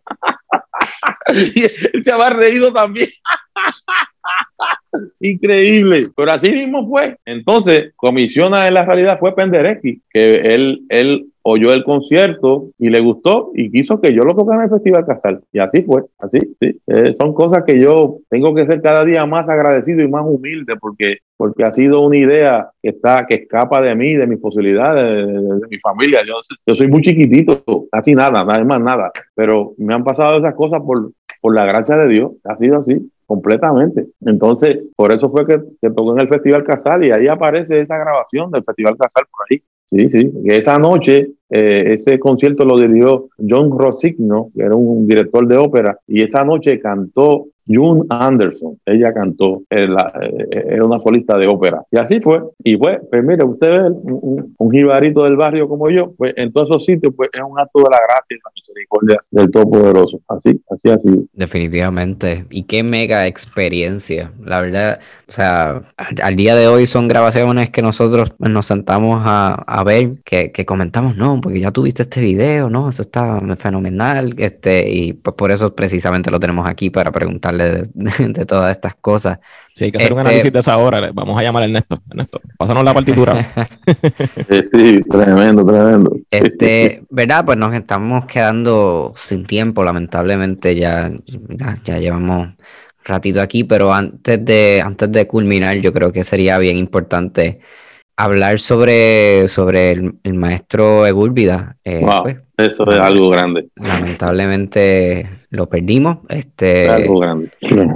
y él se había reído también. Increíble. Pero así mismo fue. Entonces, comisiona en la realidad fue Penderecki, que él, él oyó el concierto y le gustó y quiso que yo lo tocara en el Festival Casal. Y así fue, así, sí. Eh, son cosas que yo tengo que ser cada día más agradecido y más humilde porque, porque ha sido una idea que está, que escapa de mí, de mis posibilidades, de, mi familia. Yo, soy muy chiquitito, casi nada, nada más nada. Pero me han pasado esas cosas por, por la gracia de Dios. Ha sido así completamente. Entonces, por eso fue que, que, tocó en el Festival Casal y ahí aparece esa grabación del Festival Casal por ahí. Sí, sí. Esa noche, eh, ese concierto lo dirigió John Rosigno, que era un director de ópera, y esa noche cantó June Anderson, ella cantó, era, una solista de ópera. Y así fue. Y fue, pues mire, usted ve un, un, jibarito del barrio como yo, pues en todos esos sitios, pues es un acto de la gracia y la misericordia del Todopoderoso. Así, así, así. Definitivamente. Y qué mega experiencia. La verdad, o sea, al, día de hoy son grabaciones que nosotros nos sentamos a, ver, que, que, comentamos, no, porque ya tuviste este video, no, eso está fenomenal, este, y pues por eso precisamente lo tenemos aquí para de, todas estas cosas. Sí, hay que hacer un este análisis de esa hora, vamos a llamar a Ernesto. Ernesto, pásanos la partitura. sí, tremendo, tremendo. Este, ¿verdad? Pues nos estamos quedando sin tiempo, lamentablemente ya, ya, llevamos ratito aquí, pero antes de, antes de culminar, yo creo que sería bien importante hablar sobre, sobre el, maestro Egúlvida. Eh, pues, eso es algo grande. Lamentablemente lo perdimos. Este, algo grande.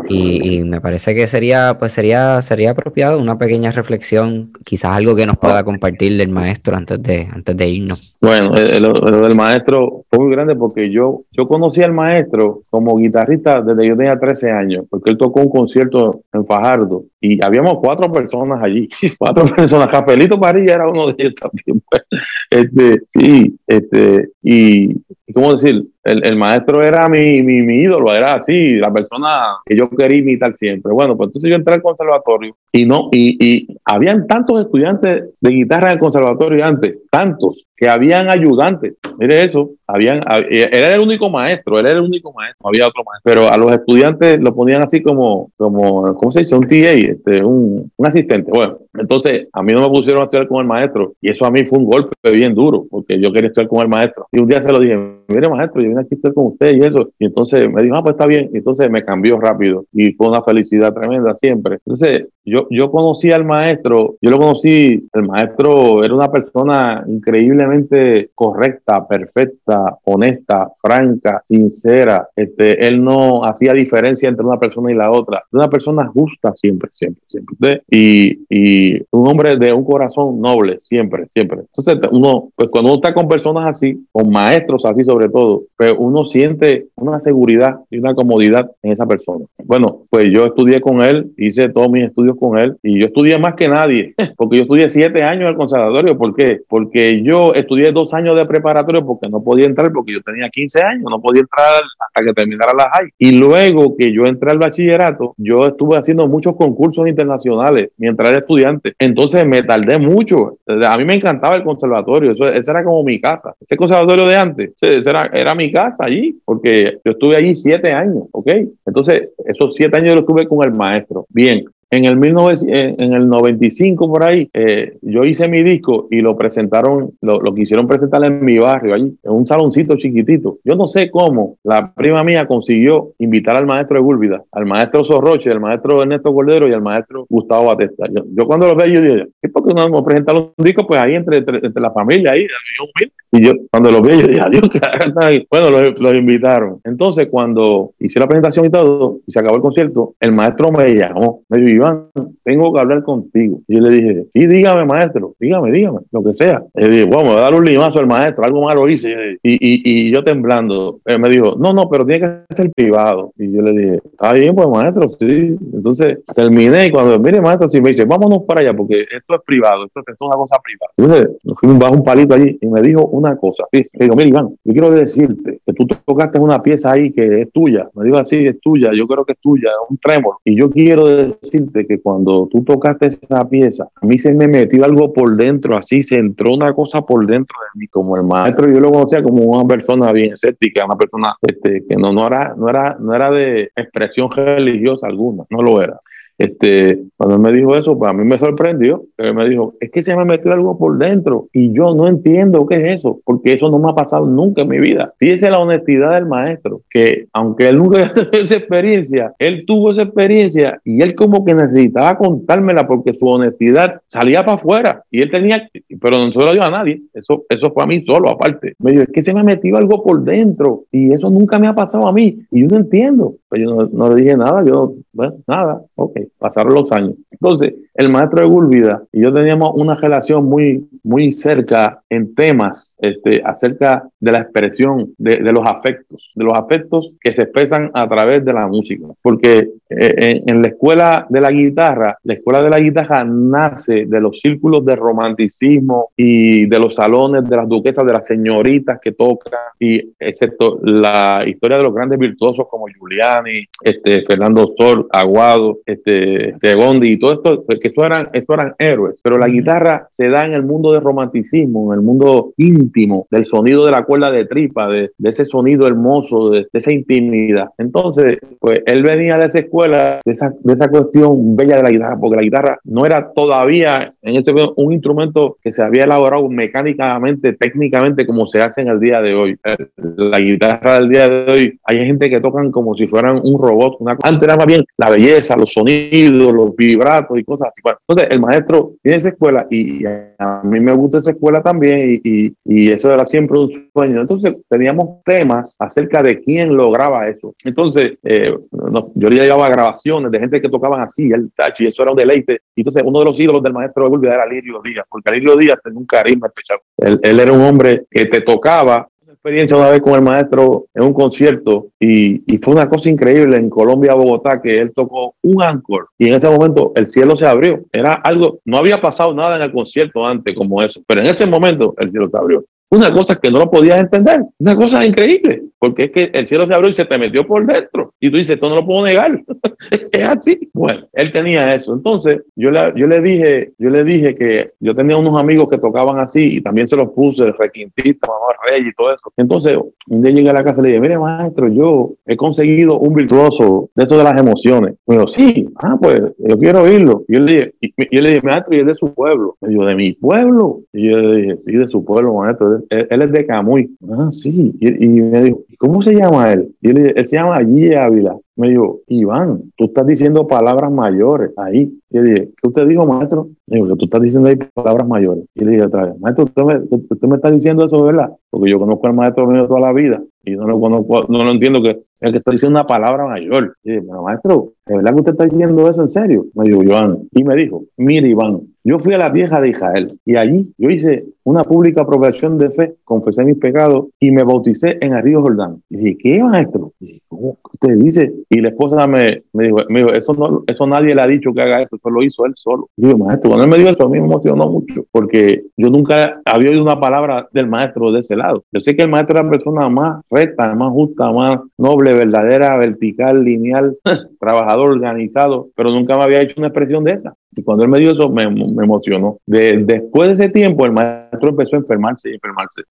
Y, me parece que sería, pues sería, sería apropiado una pequeña reflexión, quizás algo que nos pueda compartir del maestro antes de, antes de irnos. Bueno, lo del maestro fue muy grande porque yo, yo conocí al maestro como guitarrista desde que yo tenía 13 años, porque él tocó un concierto en Fajardo y habíamos cuatro personas allí, cuatro personas. Capelito Parilla era uno de ellos también. Pues. Este, sí, este, y, ¿cómo decir? El, maestro era mi, mi, mi, ídolo, era así, la persona que yo quería imitar siempre. Bueno, pues entonces yo entré al conservatorio y no, y, y habían tantos estudiantes de guitarra en el conservatorio antes, tantos, que habían ayudantes. Mire eso, habían, él era el único maestro, él era el único maestro, no había otro maestro. Pero a los estudiantes lo ponían así como, como ¿cómo se dice? Un TA, este, un, asistente. Bueno, entonces a mí no me pusieron a estudiar con el maestro y eso a mí fue un golpe bien duro porque yo quería estudiar con el maestro. Y un día se lo dije, mire maestro, yo vine aquí a estar con usted y eso. Y entonces me dijo, ah, pues está bien. Y entonces me cambió rápido y fue una felicidad tremenda siempre. Entonces yo, yo conocí al maestro, yo lo conocí, el maestro era una persona correcta, perfecta, honesta, franca, sincera. Este, él no hacía diferencia entre una persona y la otra. Una persona justa siempre, siempre, siempre. Y, y un hombre de un corazón noble, siempre, siempre. Entonces uno, pues cuando uno está con personas así, con maestros así sobre todo, pues uno siente una seguridad y una comodidad en esa persona. Bueno, pues yo estudié con él, hice todos mis estudios con él y yo estudié más que nadie, porque yo estudié siete años el conservatorio. ¿Por qué? Porque yo estudié dos años de preparatorio porque no podía entrar porque yo tenía 15 años, no podía entrar hasta que terminara la high. Y luego que yo entré al bachillerato, yo estuve haciendo muchos concursos internacionales mientras era estudiante. Entonces me tardé mucho. A mí me encantaba el conservatorio, eso, esa era como mi casa. Ese conservatorio de antes, era, era mi casa allí, porque yo estuve allí siete años, ¿ok? Entonces, esos siete años yo estuve con el maestro. Bien, en el, 19, en el 95 por ahí, eh, yo hice mi disco y lo presentaron, lo, lo, quisieron presentar en mi barrio, allí, en un saloncito chiquitito. Yo no sé cómo la prima mía consiguió invitar al maestro de Gúlvida, al maestro Sorroche, al maestro Ernesto Cordero y al maestro Gustavo Batesta. Yo, cuando lo veo, yo digo, ¿qué por qué no vamos a presentar un disco? Pues ahí entre, entre, la familia, ahí, y yo cuando lo vi, yo dije, adiós, bueno, los lo invitaron. Entonces, cuando hice la presentación y todo, y se acabó el concierto, el maestro me llamó, me dijo, Iván, tengo que hablar contigo. Y yo le dije, sí, dígame, maestro, dígame, dígame, lo que sea. Y yo dije, bueno, va a dar un limazo al maestro, algo malo hice. Y, y, y yo temblando, él me dijo, no, no, pero tiene que ser privado. Y yo le dije, está bien, pues maestro, sí. Entonces terminé y cuando, mire, maestro, si me dice, vámonos para allá, porque esto es privado, esto, es una cosa privada. Entonces, nos bajo un palito allí y me dijo una cosa. Sí, le digo, mire, Iván, yo quiero decirte que tú tocaste una pieza ahí que es tuya. Me dijo así, es tuya, yo creo que es tuya, es un trémolo. Y yo quiero que cuando tú tocaste esa pieza, a mí se me metió algo por dentro, así se entró una cosa por dentro de mí, como el maestro, yo lo conocía como una persona bien escéptica, una persona este, que no, no, era, no, era, no era de expresión religiosa alguna, no lo era. Este, cuando él me dijo eso, pues a mí me sorprendió. Él me dijo, es que se me metió algo por dentro y yo no entiendo qué es eso, porque eso no me ha pasado nunca en mi vida. Fíjese la honestidad del maestro, que aunque él nunca tuvo esa experiencia, él tuvo esa experiencia y él como que necesitaba contármela porque su honestidad salía para afuera y él tenía, pero no se lo dio a nadie, eso, eso fue a mí solo aparte. Me dijo, es que se me metió algo por dentro y eso nunca me ha pasado a mí y yo no entiendo. Pues yo no, le dije nada, yo, bueno, nada, ok pasaron los años. Entonces, el maestro de Gúlvida y yo teníamos una relación muy, muy cerca en temas este, acerca de la expresión de, de, los afectos, de los afectos que se expresan a través de la música. Porque eh, en, la escuela de la guitarra, la escuela de la guitarra nace de los círculos de romanticismo y de los salones de las duquesas, de las señoritas que tocan, y excepto la historia de los grandes virtuosos como Giuliani, este, Fernando Sol, Aguado, este, este Gondi y todo esto, que eso eran, eso eran héroes. Pero la guitarra se da en el mundo de romanticismo, en el mundo íntimo, del sonido de la cuerda de tripa, de, de ese sonido hermoso, de, esa intimidad. Entonces, pues él venía de esa escuela, de esa, de esa cuestión bella de la guitarra, porque la guitarra no era todavía en ese un instrumento que se había elaborado mecánicamente, técnicamente, como se hace en el día de hoy. La guitarra del día de hoy, hay gente que tocan como si fueran un robot. Una... Antes era más bien la belleza, los sonidos, los vibratos y cosas entonces, el maestro tiene esa escuela y a mí me gusta esa escuela también y, y, eso era siempre un sueño. Entonces teníamos temas acerca de quién lograba eso. Entonces eh, yo le llevaba grabaciones de gente que tocaban así, el tachi, y eso era un deleite. Y entonces uno de los ídolos del maestro de era Lirio Díaz, porque Lirio Díaz tenía un carisma especial. Él era un hombre que te tocaba experiencia una vez con el maestro en un concierto y, fue una cosa increíble en Colombia, Bogotá, que él tocó un encore y en ese momento el cielo se abrió. Era algo, no había pasado nada en el concierto antes como eso, pero en ese momento el cielo se abrió. Una cosa que no lo podías entender, una cosa increíble, porque es que el cielo se abrió y se te metió por dentro. Y tú dices, esto no lo puedo negar. es así. Bueno, él tenía eso. Entonces, yo le, yo le dije, yo le dije que yo tenía unos amigos que tocaban así y también se los puse, requintista, mamá rey y todo eso. Entonces, un día llegué a la casa y le dije, mire, maestro, yo he conseguido un virtuoso de eso de las emociones. Me dijo, sí, ah, pues yo quiero oírlo. Y yo le dije, y yo le dije, maestro, y es de su pueblo. Me dijo, ¿de mi pueblo? Y yo le dije, sí, de su pueblo, maestro él, es de Camuy. Ah, sí. Y, me dijo, ¿cómo se llama él? Y él, él se llama G. Ávila. Me dijo, Iván, tú estás diciendo palabras mayores ahí. Y dije, ¿qué usted dijo, maestro? Me dijo, que tú estás diciendo ahí palabras mayores. Y le dije otra vez, maestro, usted me, usted me está diciendo eso, ¿verdad? Porque yo conozco al maestro mío toda la vida y no lo conozco, no lo entiendo que el que está diciendo una palabra mayor. Y dije, pero maestro, ¿de verdad que usted está diciendo eso en serio? Me dijo, Iván. Y me dijo, mire, Iván, yo fui a la vieja de Israel y allí yo hice una pública profesión de fe, confesé mis pecados y me bauticé en el río Jordán. Y dije, ¿qué maestro? Y ¿cómo usted dice? Y la esposa me, me, dijo, me dijo, eso, no, eso nadie le ha dicho que haga eso, eso lo hizo él solo. Y yo, maestro, cuando él me dijo eso, a mí me emocionó mucho, porque yo nunca había oído una palabra del maestro de ese lado. Yo sé que el maestro era la persona más recta, más justa, más noble, verdadera, vertical, lineal, trabajador, organizado, pero nunca me había hecho una expresión de esa. Y cuando él me dio eso, me, emocionó. De, después de ese tiempo, el maestro empezó a enfermarse y enfermarse.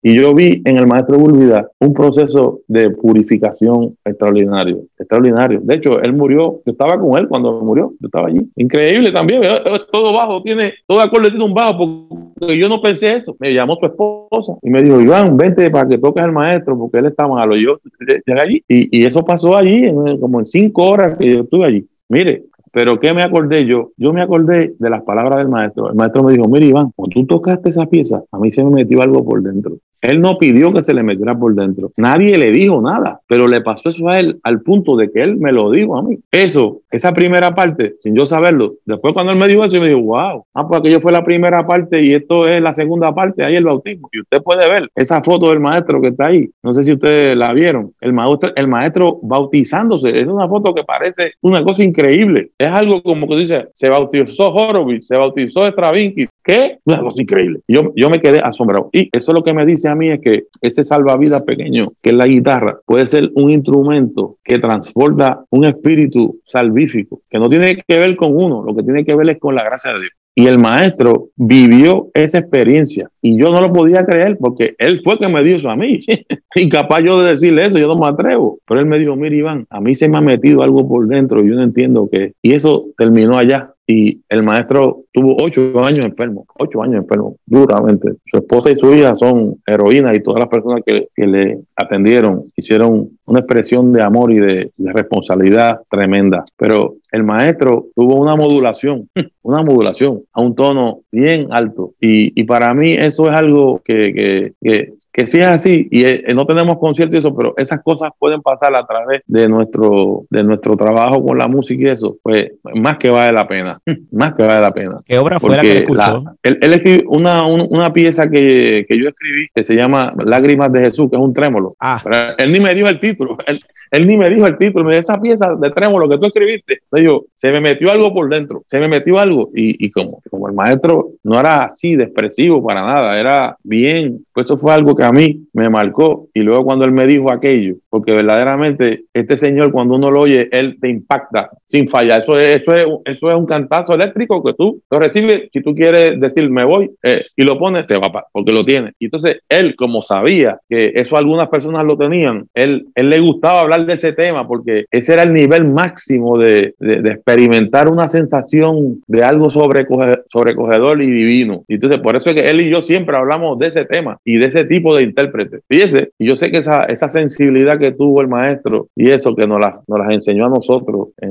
Y yo vi en el maestro Bulvida un proceso de purificación extraordinario. Extraordinario. De hecho, él murió, yo estaba con él cuando murió, yo estaba allí. Increíble también. Todo bajo tiene, todo acorde tiene un bajo, porque yo no pensé eso. Me llamó su esposa y me dijo, Iván, vente para que toques al maestro, porque él está malo. Yo llegué allí. Y, y eso pasó allí, como en cinco horas que yo estuve allí. Mire, pero ¿qué me acordé yo? Yo me acordé de las palabras del maestro. El maestro me dijo, mira Iván, cuando tú tocaste esa pieza, a mí se me metió algo por dentro. Él no pidió que se le metiera por dentro. Nadie le dijo nada, pero le pasó eso a él al punto de que él me lo dijo a mí. Eso, esa primera parte, sin yo saberlo. Después cuando él me dijo eso, yo me dijo, wow, ah, pues aquello fue la primera parte y esto es la segunda parte, ahí el bautismo. Y usted puede ver esa foto del maestro que está ahí. No sé si ustedes la vieron. El maestro, el maestro bautizándose. Es una foto que parece una cosa increíble. Es algo como que dice, se bautizó Horowitz, se bautizó Stravinsky. ¿Qué? Una cosa increíble. Yo, yo me quedé asombrado. Y eso es lo que me dice a mí es que ese salvavidas pequeño, que es la guitarra, puede ser un instrumento que transporta un espíritu salvífico, que no tiene que ver con uno, lo que tiene que ver es con la gracia de Dios. Y el maestro vivió esa experiencia y yo no lo podía creer porque él fue que me dio eso a mí. Incapaz yo de decirle eso, yo no me atrevo. Pero él me dijo, mira Iván, a mí se me ha metido algo por dentro, yo no entiendo qué. Y eso terminó allá y el maestro tuvo ocho años enfermo, ocho años enfermo, duramente. Su esposa y su hija son heroínas y todas las personas que, le atendieron hicieron una expresión de amor y de, responsabilidad tremenda. Pero el maestro tuvo una modulación, una modulación a un tono bien alto. Y, y para mí eso es algo que, que, que, que sí es así y eh, no tenemos concierto y eso, pero esas cosas pueden pasar a través de nuestro, de nuestro trabajo con la música y eso, pues más que vale la pena, más que vale la pena. ¿Qué obra fue la que escuchó? él, él, escribió una, una pieza que, que, yo escribí que se llama Lágrimas de Jesús, que es un trémolo. Ah. Él ni me dijo el título, él, él ni me dijo el título, me dijo esa pieza de trémolo que tú escribiste. Yo, se me metió algo por dentro, se me metió algo y, y como, como el maestro no era así de expresivo para nada, era bien, pues eso fue algo que a mí me marcó. Y luego cuando él me dijo aquello, porque verdaderamente este señor cuando uno lo oye, él te impacta sin fallar. Eso es, eso es, eso es un cantazo eléctrico que tú lo recibes, si tú quieres decir me voy eh, y lo pones, te va porque lo tiene. Y entonces él, como sabía que eso algunas personas lo tenían, él, él le gustaba hablar de ese tema porque ese era el nivel máximo de, de, de experimentar una sensación de algo sobrecoge, sobrecogedor y divino. Y entonces por eso es que él y yo siempre hablamos de ese tema y de ese tipo de intérprete. Fíjese, y yo sé que esa, esa sensibilidad que tuvo el maestro y eso que nos, la, nos las enseñó a nosotros, eh,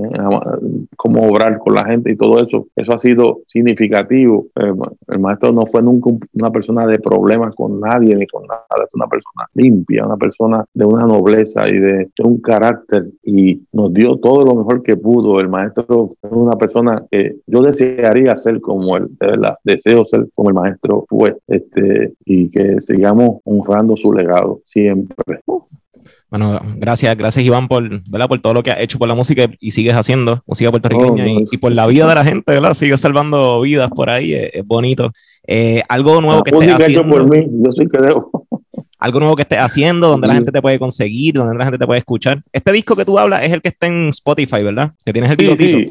cómo obrar con la gente y todo eso, eso ha sido significativo. Eh, el maestro no fue nunca una persona de problemas con nadie ni con nada, es una persona limpia, una persona de una nobleza y de, de un carácter y nos dio todo lo mejor que pudo. El maestro es una persona que yo desearía ser como él, de verdad, deseo ser como el maestro fue, este, y que sigamos honrando su legado siempre. Bueno, gracias, gracias Iván por, ¿verdad? por todo lo que has hecho por la música y sigues haciendo, música puertorriqueña, oh, y, y, por la vida de la gente, ¿verdad? Sigues salvando vidas por ahí, es, es bonito. Eh, algo nuevo la que estés haciendo. Por mí, yo soy que debo algo nuevo que estés haciendo, donde la gente te puede conseguir, donde la gente te puede escuchar. Este disco que tú hablas es el que está en Spotify, ¿verdad? Que tienes el sí, sí.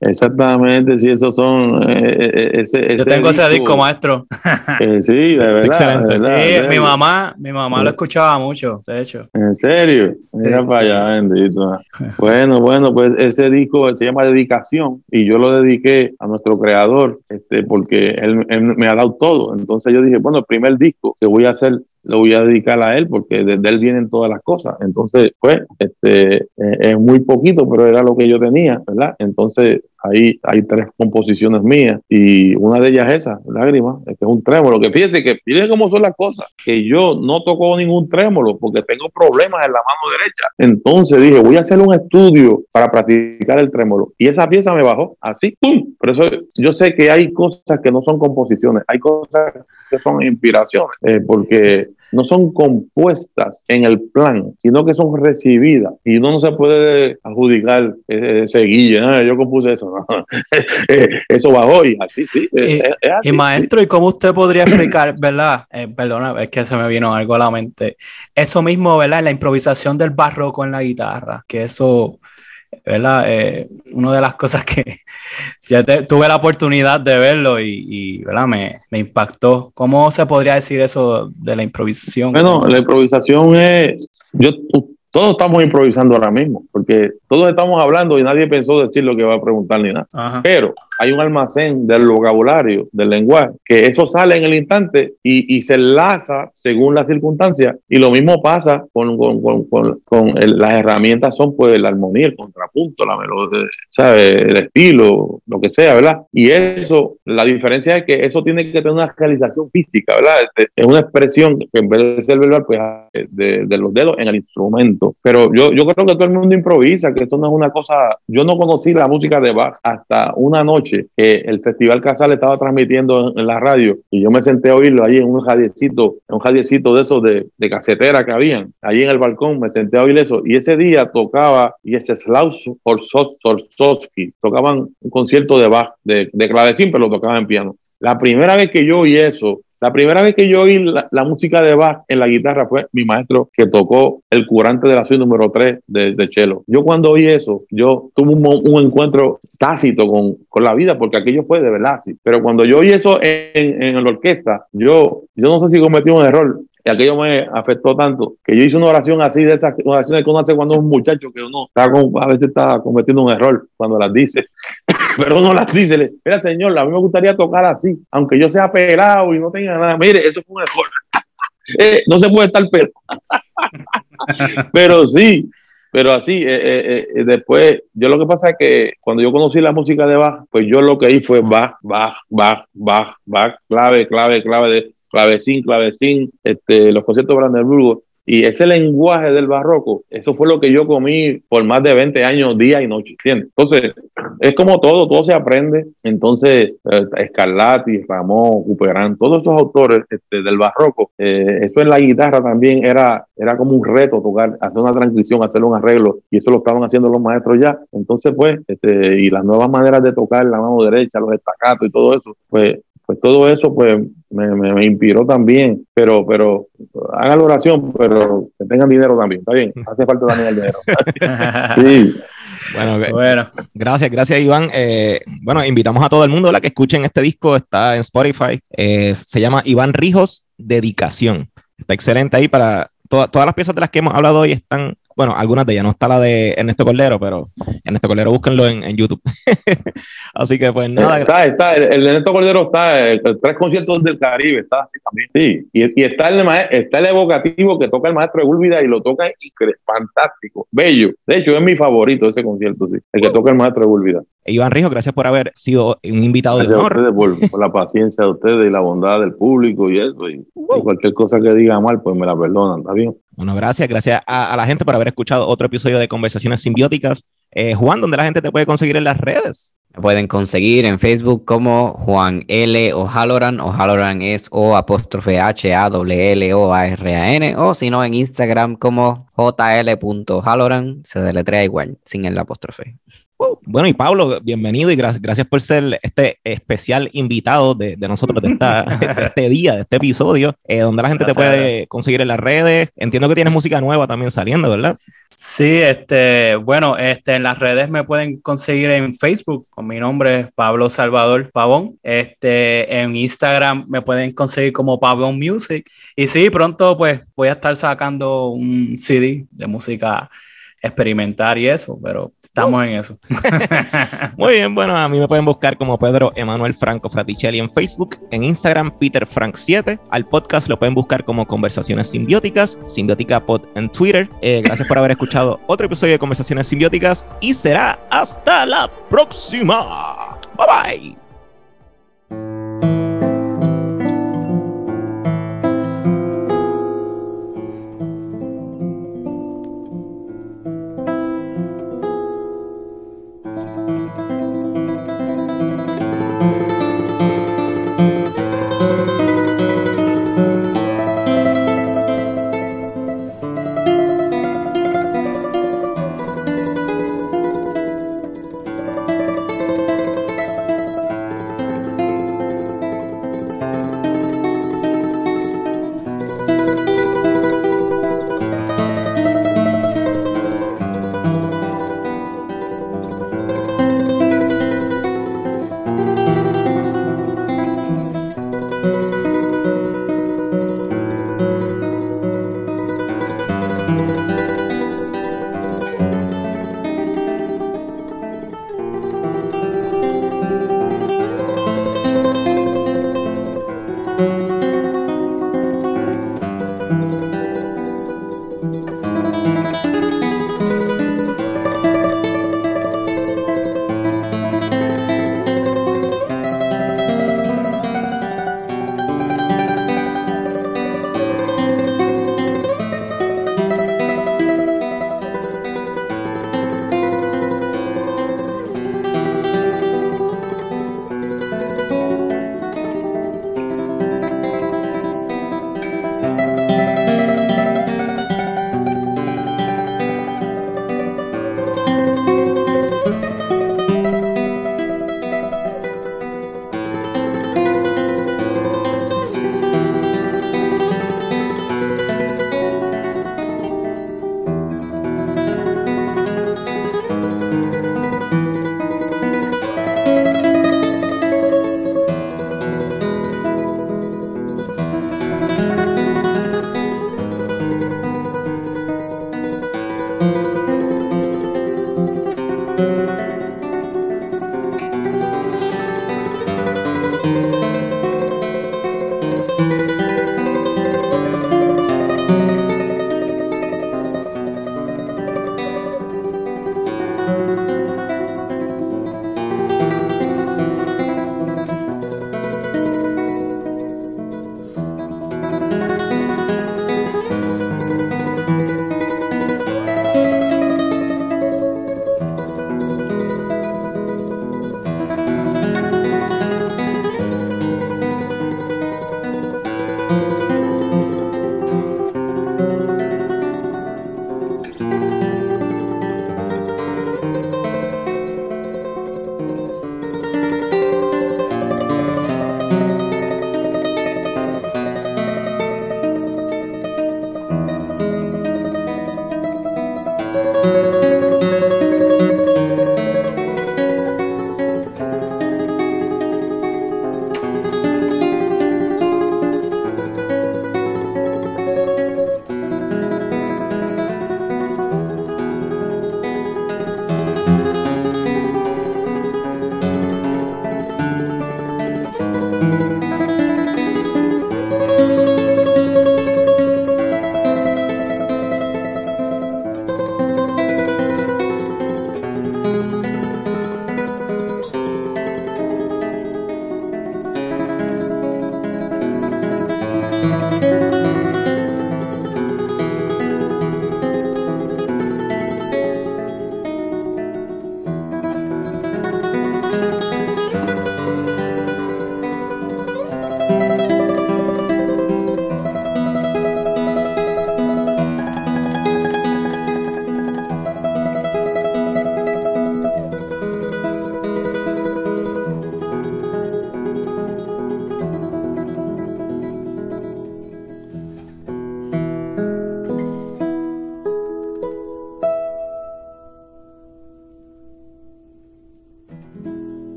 Exactamente, sí, esos son. Eh, eh, ese, ese Yo tengo disco. ese disco, maestro. Eh, sí, de verdad. Excelente. De verdad, Sí, de verdad. mi mamá, mi mamá lo escuchaba mucho, de hecho. En serio, mira Sí, para sí. allá, bendito. Bueno, bueno, pues ese disco se llama Dedicación y yo lo dediqué a nuestro creador, este, porque él, él me ha dado todo. Entonces yo dije, bueno, el primer disco que voy a hacer lo voy a dedicar a él porque de, de él vienen todas las cosas. Entonces, pues, este, eh, es muy poquito, pero era lo que yo tenía, ¿verdad? Entonces, ahí hay tres composiciones mías y una de ellas es esa, Lágrimas, es que es un trémolo. Que fíjense que miren cómo son las cosas, que yo no toco ningún trémolo porque tengo problemas en la mano derecha. Entonces dije, voy a hacer un estudio para practicar el trémolo. Y esa pieza me bajó así, ¡pum! Por eso yo sé que hay cosas que no son composiciones, hay cosas que son inspiraciones, eh, porque no son compuestas en el plan, sino que son recibidas. Y uno no se puede adjudicar ese guille, ¿no? yo compuse eso, no. eso bajó y así, sí. Y, es, es así, y maestro, ¿y cómo usted podría explicar, verdad? Eh, perdona, es que se me vino algo a la mente. Eso mismo, ¿verdad? La improvisación del barroco en la guitarra, que eso, ¿verdad? Eh, una de las cosas que ya te, tuve la oportunidad de verlo y, y ¿verdad? Me, me, impactó. ¿Cómo se podría decir eso de la improvisación? Bueno, la improvisación es, yo, todos estamos improvisando ahora mismo, porque todos estamos hablando y nadie pensó decir lo que va a preguntar ni nada. Ajá. Pero hay un almacén del vocabulario, del lenguaje, que eso sale en el instante y, y se enlaza según las circunstancias. Y lo mismo pasa con, con, con, con, con el, las herramientas, son pues la armonía, el contrapunto, la melodía, ¿sabe? el estilo, lo que sea, ¿verdad? Y eso, la diferencia es que eso tiene que tener una realización física, ¿verdad? Este, es una expresión que en vez de ser verbal, pues de, de los dedos en el instrumento. Pero yo, yo creo que todo el mundo improvisa, que esto no es una cosa. Yo no conocí la música de Bach hasta una noche que el Festival Casal estaba transmitiendo en, la radio y yo me senté a oírlo ahí en un radiecito, en un radiecito de esos de, de, casetera que habían, allí en el balcón, me senté a oír eso. Y ese día tocaba Yeseslav Orsovsky, tocaban un concierto de Bach, de, de clavecín, pero lo tocaban en piano. La primera vez que yo oí eso, la primera vez que yo oí la, la, música de Bach en la guitarra fue mi maestro que tocó el curante de la suite número 3 de, de Chelo. Yo cuando oí eso, yo tuve un, un encuentro tácito con, con, la vida, porque aquello fue de verdad así. Pero cuando yo oí eso en, en, la orquesta, yo, yo no sé si cometí un error. Y aquello me afectó tanto que yo hice una oración así, de esas oraciones que uno hace cuando es un muchacho que uno está con, a veces está cometiendo un error cuando las dice. pero no las dice. Mira, señor, a mí me gustaría tocar así, aunque yo sea pelado y no tenga nada. Mire, eso fue un error. eh, no se puede estar pelado. pero sí, pero así, eh, eh, después, yo lo que pasa es que cuando yo conocí la música de Bach, pues yo lo que hice fue Bach, Bach, Bach, Bach, Bach, clave, clave, clave de clavecín, clavecín, este, los conciertos de Brandenburgo. Y ese lenguaje del barroco, eso fue lo que yo comí por más de 20 años, día y noche. ¿entiendes? Entonces, es como todo, todo se aprende. Entonces, eh, Scarlatti, Ramón, Cuperán, todos esos autores este, del barroco, eh, eso en la guitarra también era, era como un reto tocar, hacer una transición, hacer un arreglo, y eso lo estaban haciendo los maestros ya. Entonces, pues, este, y las nuevas maneras de tocar la mano derecha, los estacatos y todo eso, pues pues todo eso pues me, me, inspiró también, pero, pero hagan la oración, pero que tengan dinero también, está bien, hace falta también el dinero. sí. Bueno, bueno, gracias, gracias Iván. Eh, bueno, invitamos a todo el mundo a que escuchen este disco, está en Spotify, eh, se llama Iván Rijos, Dedicación. Está excelente ahí para todas las piezas de las que hemos hablado hoy están bueno, algunas de ellas, no está la de Ernesto Cordero, pero Ernesto Cordero búsquenlo en, en YouTube. así que pues nada. Está, está, el, el Ernesto Cordero está, el, tres conciertos del Caribe, está así también. Sí, y, y está, el, está el evocativo que toca el maestro de Gúlvida y lo toca fantástico, bello. De hecho, es mi favorito ese concierto, sí, el que toca el maestro de Gúlvida. Iván Rijo, gracias por haber sido un invitado de honor. A ustedes por, la paciencia de ustedes y la bondad del público y eso. Y, cualquier cosa que diga mal, pues me la perdonan, ¿está bien? Bueno, gracias. Gracias a, la gente por haber escuchado otro episodio de Conversaciones Simbióticas. Eh, Juan, ¿dónde la gente te puede conseguir en las redes? Me pueden conseguir en Facebook como Juan L. o Haloran. O Haloran es O apóstrofe H A W L O A R A N. O si no, en Instagram como JL.Haloran. Se deletrea igual, sin el apóstrofe. Bueno, y Pablo, bienvenido y gracias por ser este especial invitado de, nosotros de, este día, de este episodio, eh, donde la gente te puede conseguir en las redes. Entiendo que tienes música nueva también saliendo, ¿verdad? Sí, este, bueno, este, en las redes me pueden conseguir en Facebook con mi nombre, Pablo Salvador Pavón. Este, en Instagram me pueden conseguir como Pavón Music. Y sí, pronto pues voy a estar sacando un CD de música experimentar y eso, pero estamos en eso. Muy bien, bueno, a mí me pueden buscar como Pedro Emanuel Franco Fraticelli en Facebook, en Instagram Peter Frank 7, al podcast lo pueden buscar como Conversaciones Simbióticas, Simbiótica Pod en Twitter. Eh, gracias por haber escuchado otro episodio de Conversaciones Simbióticas y será hasta la próxima. Bye bye.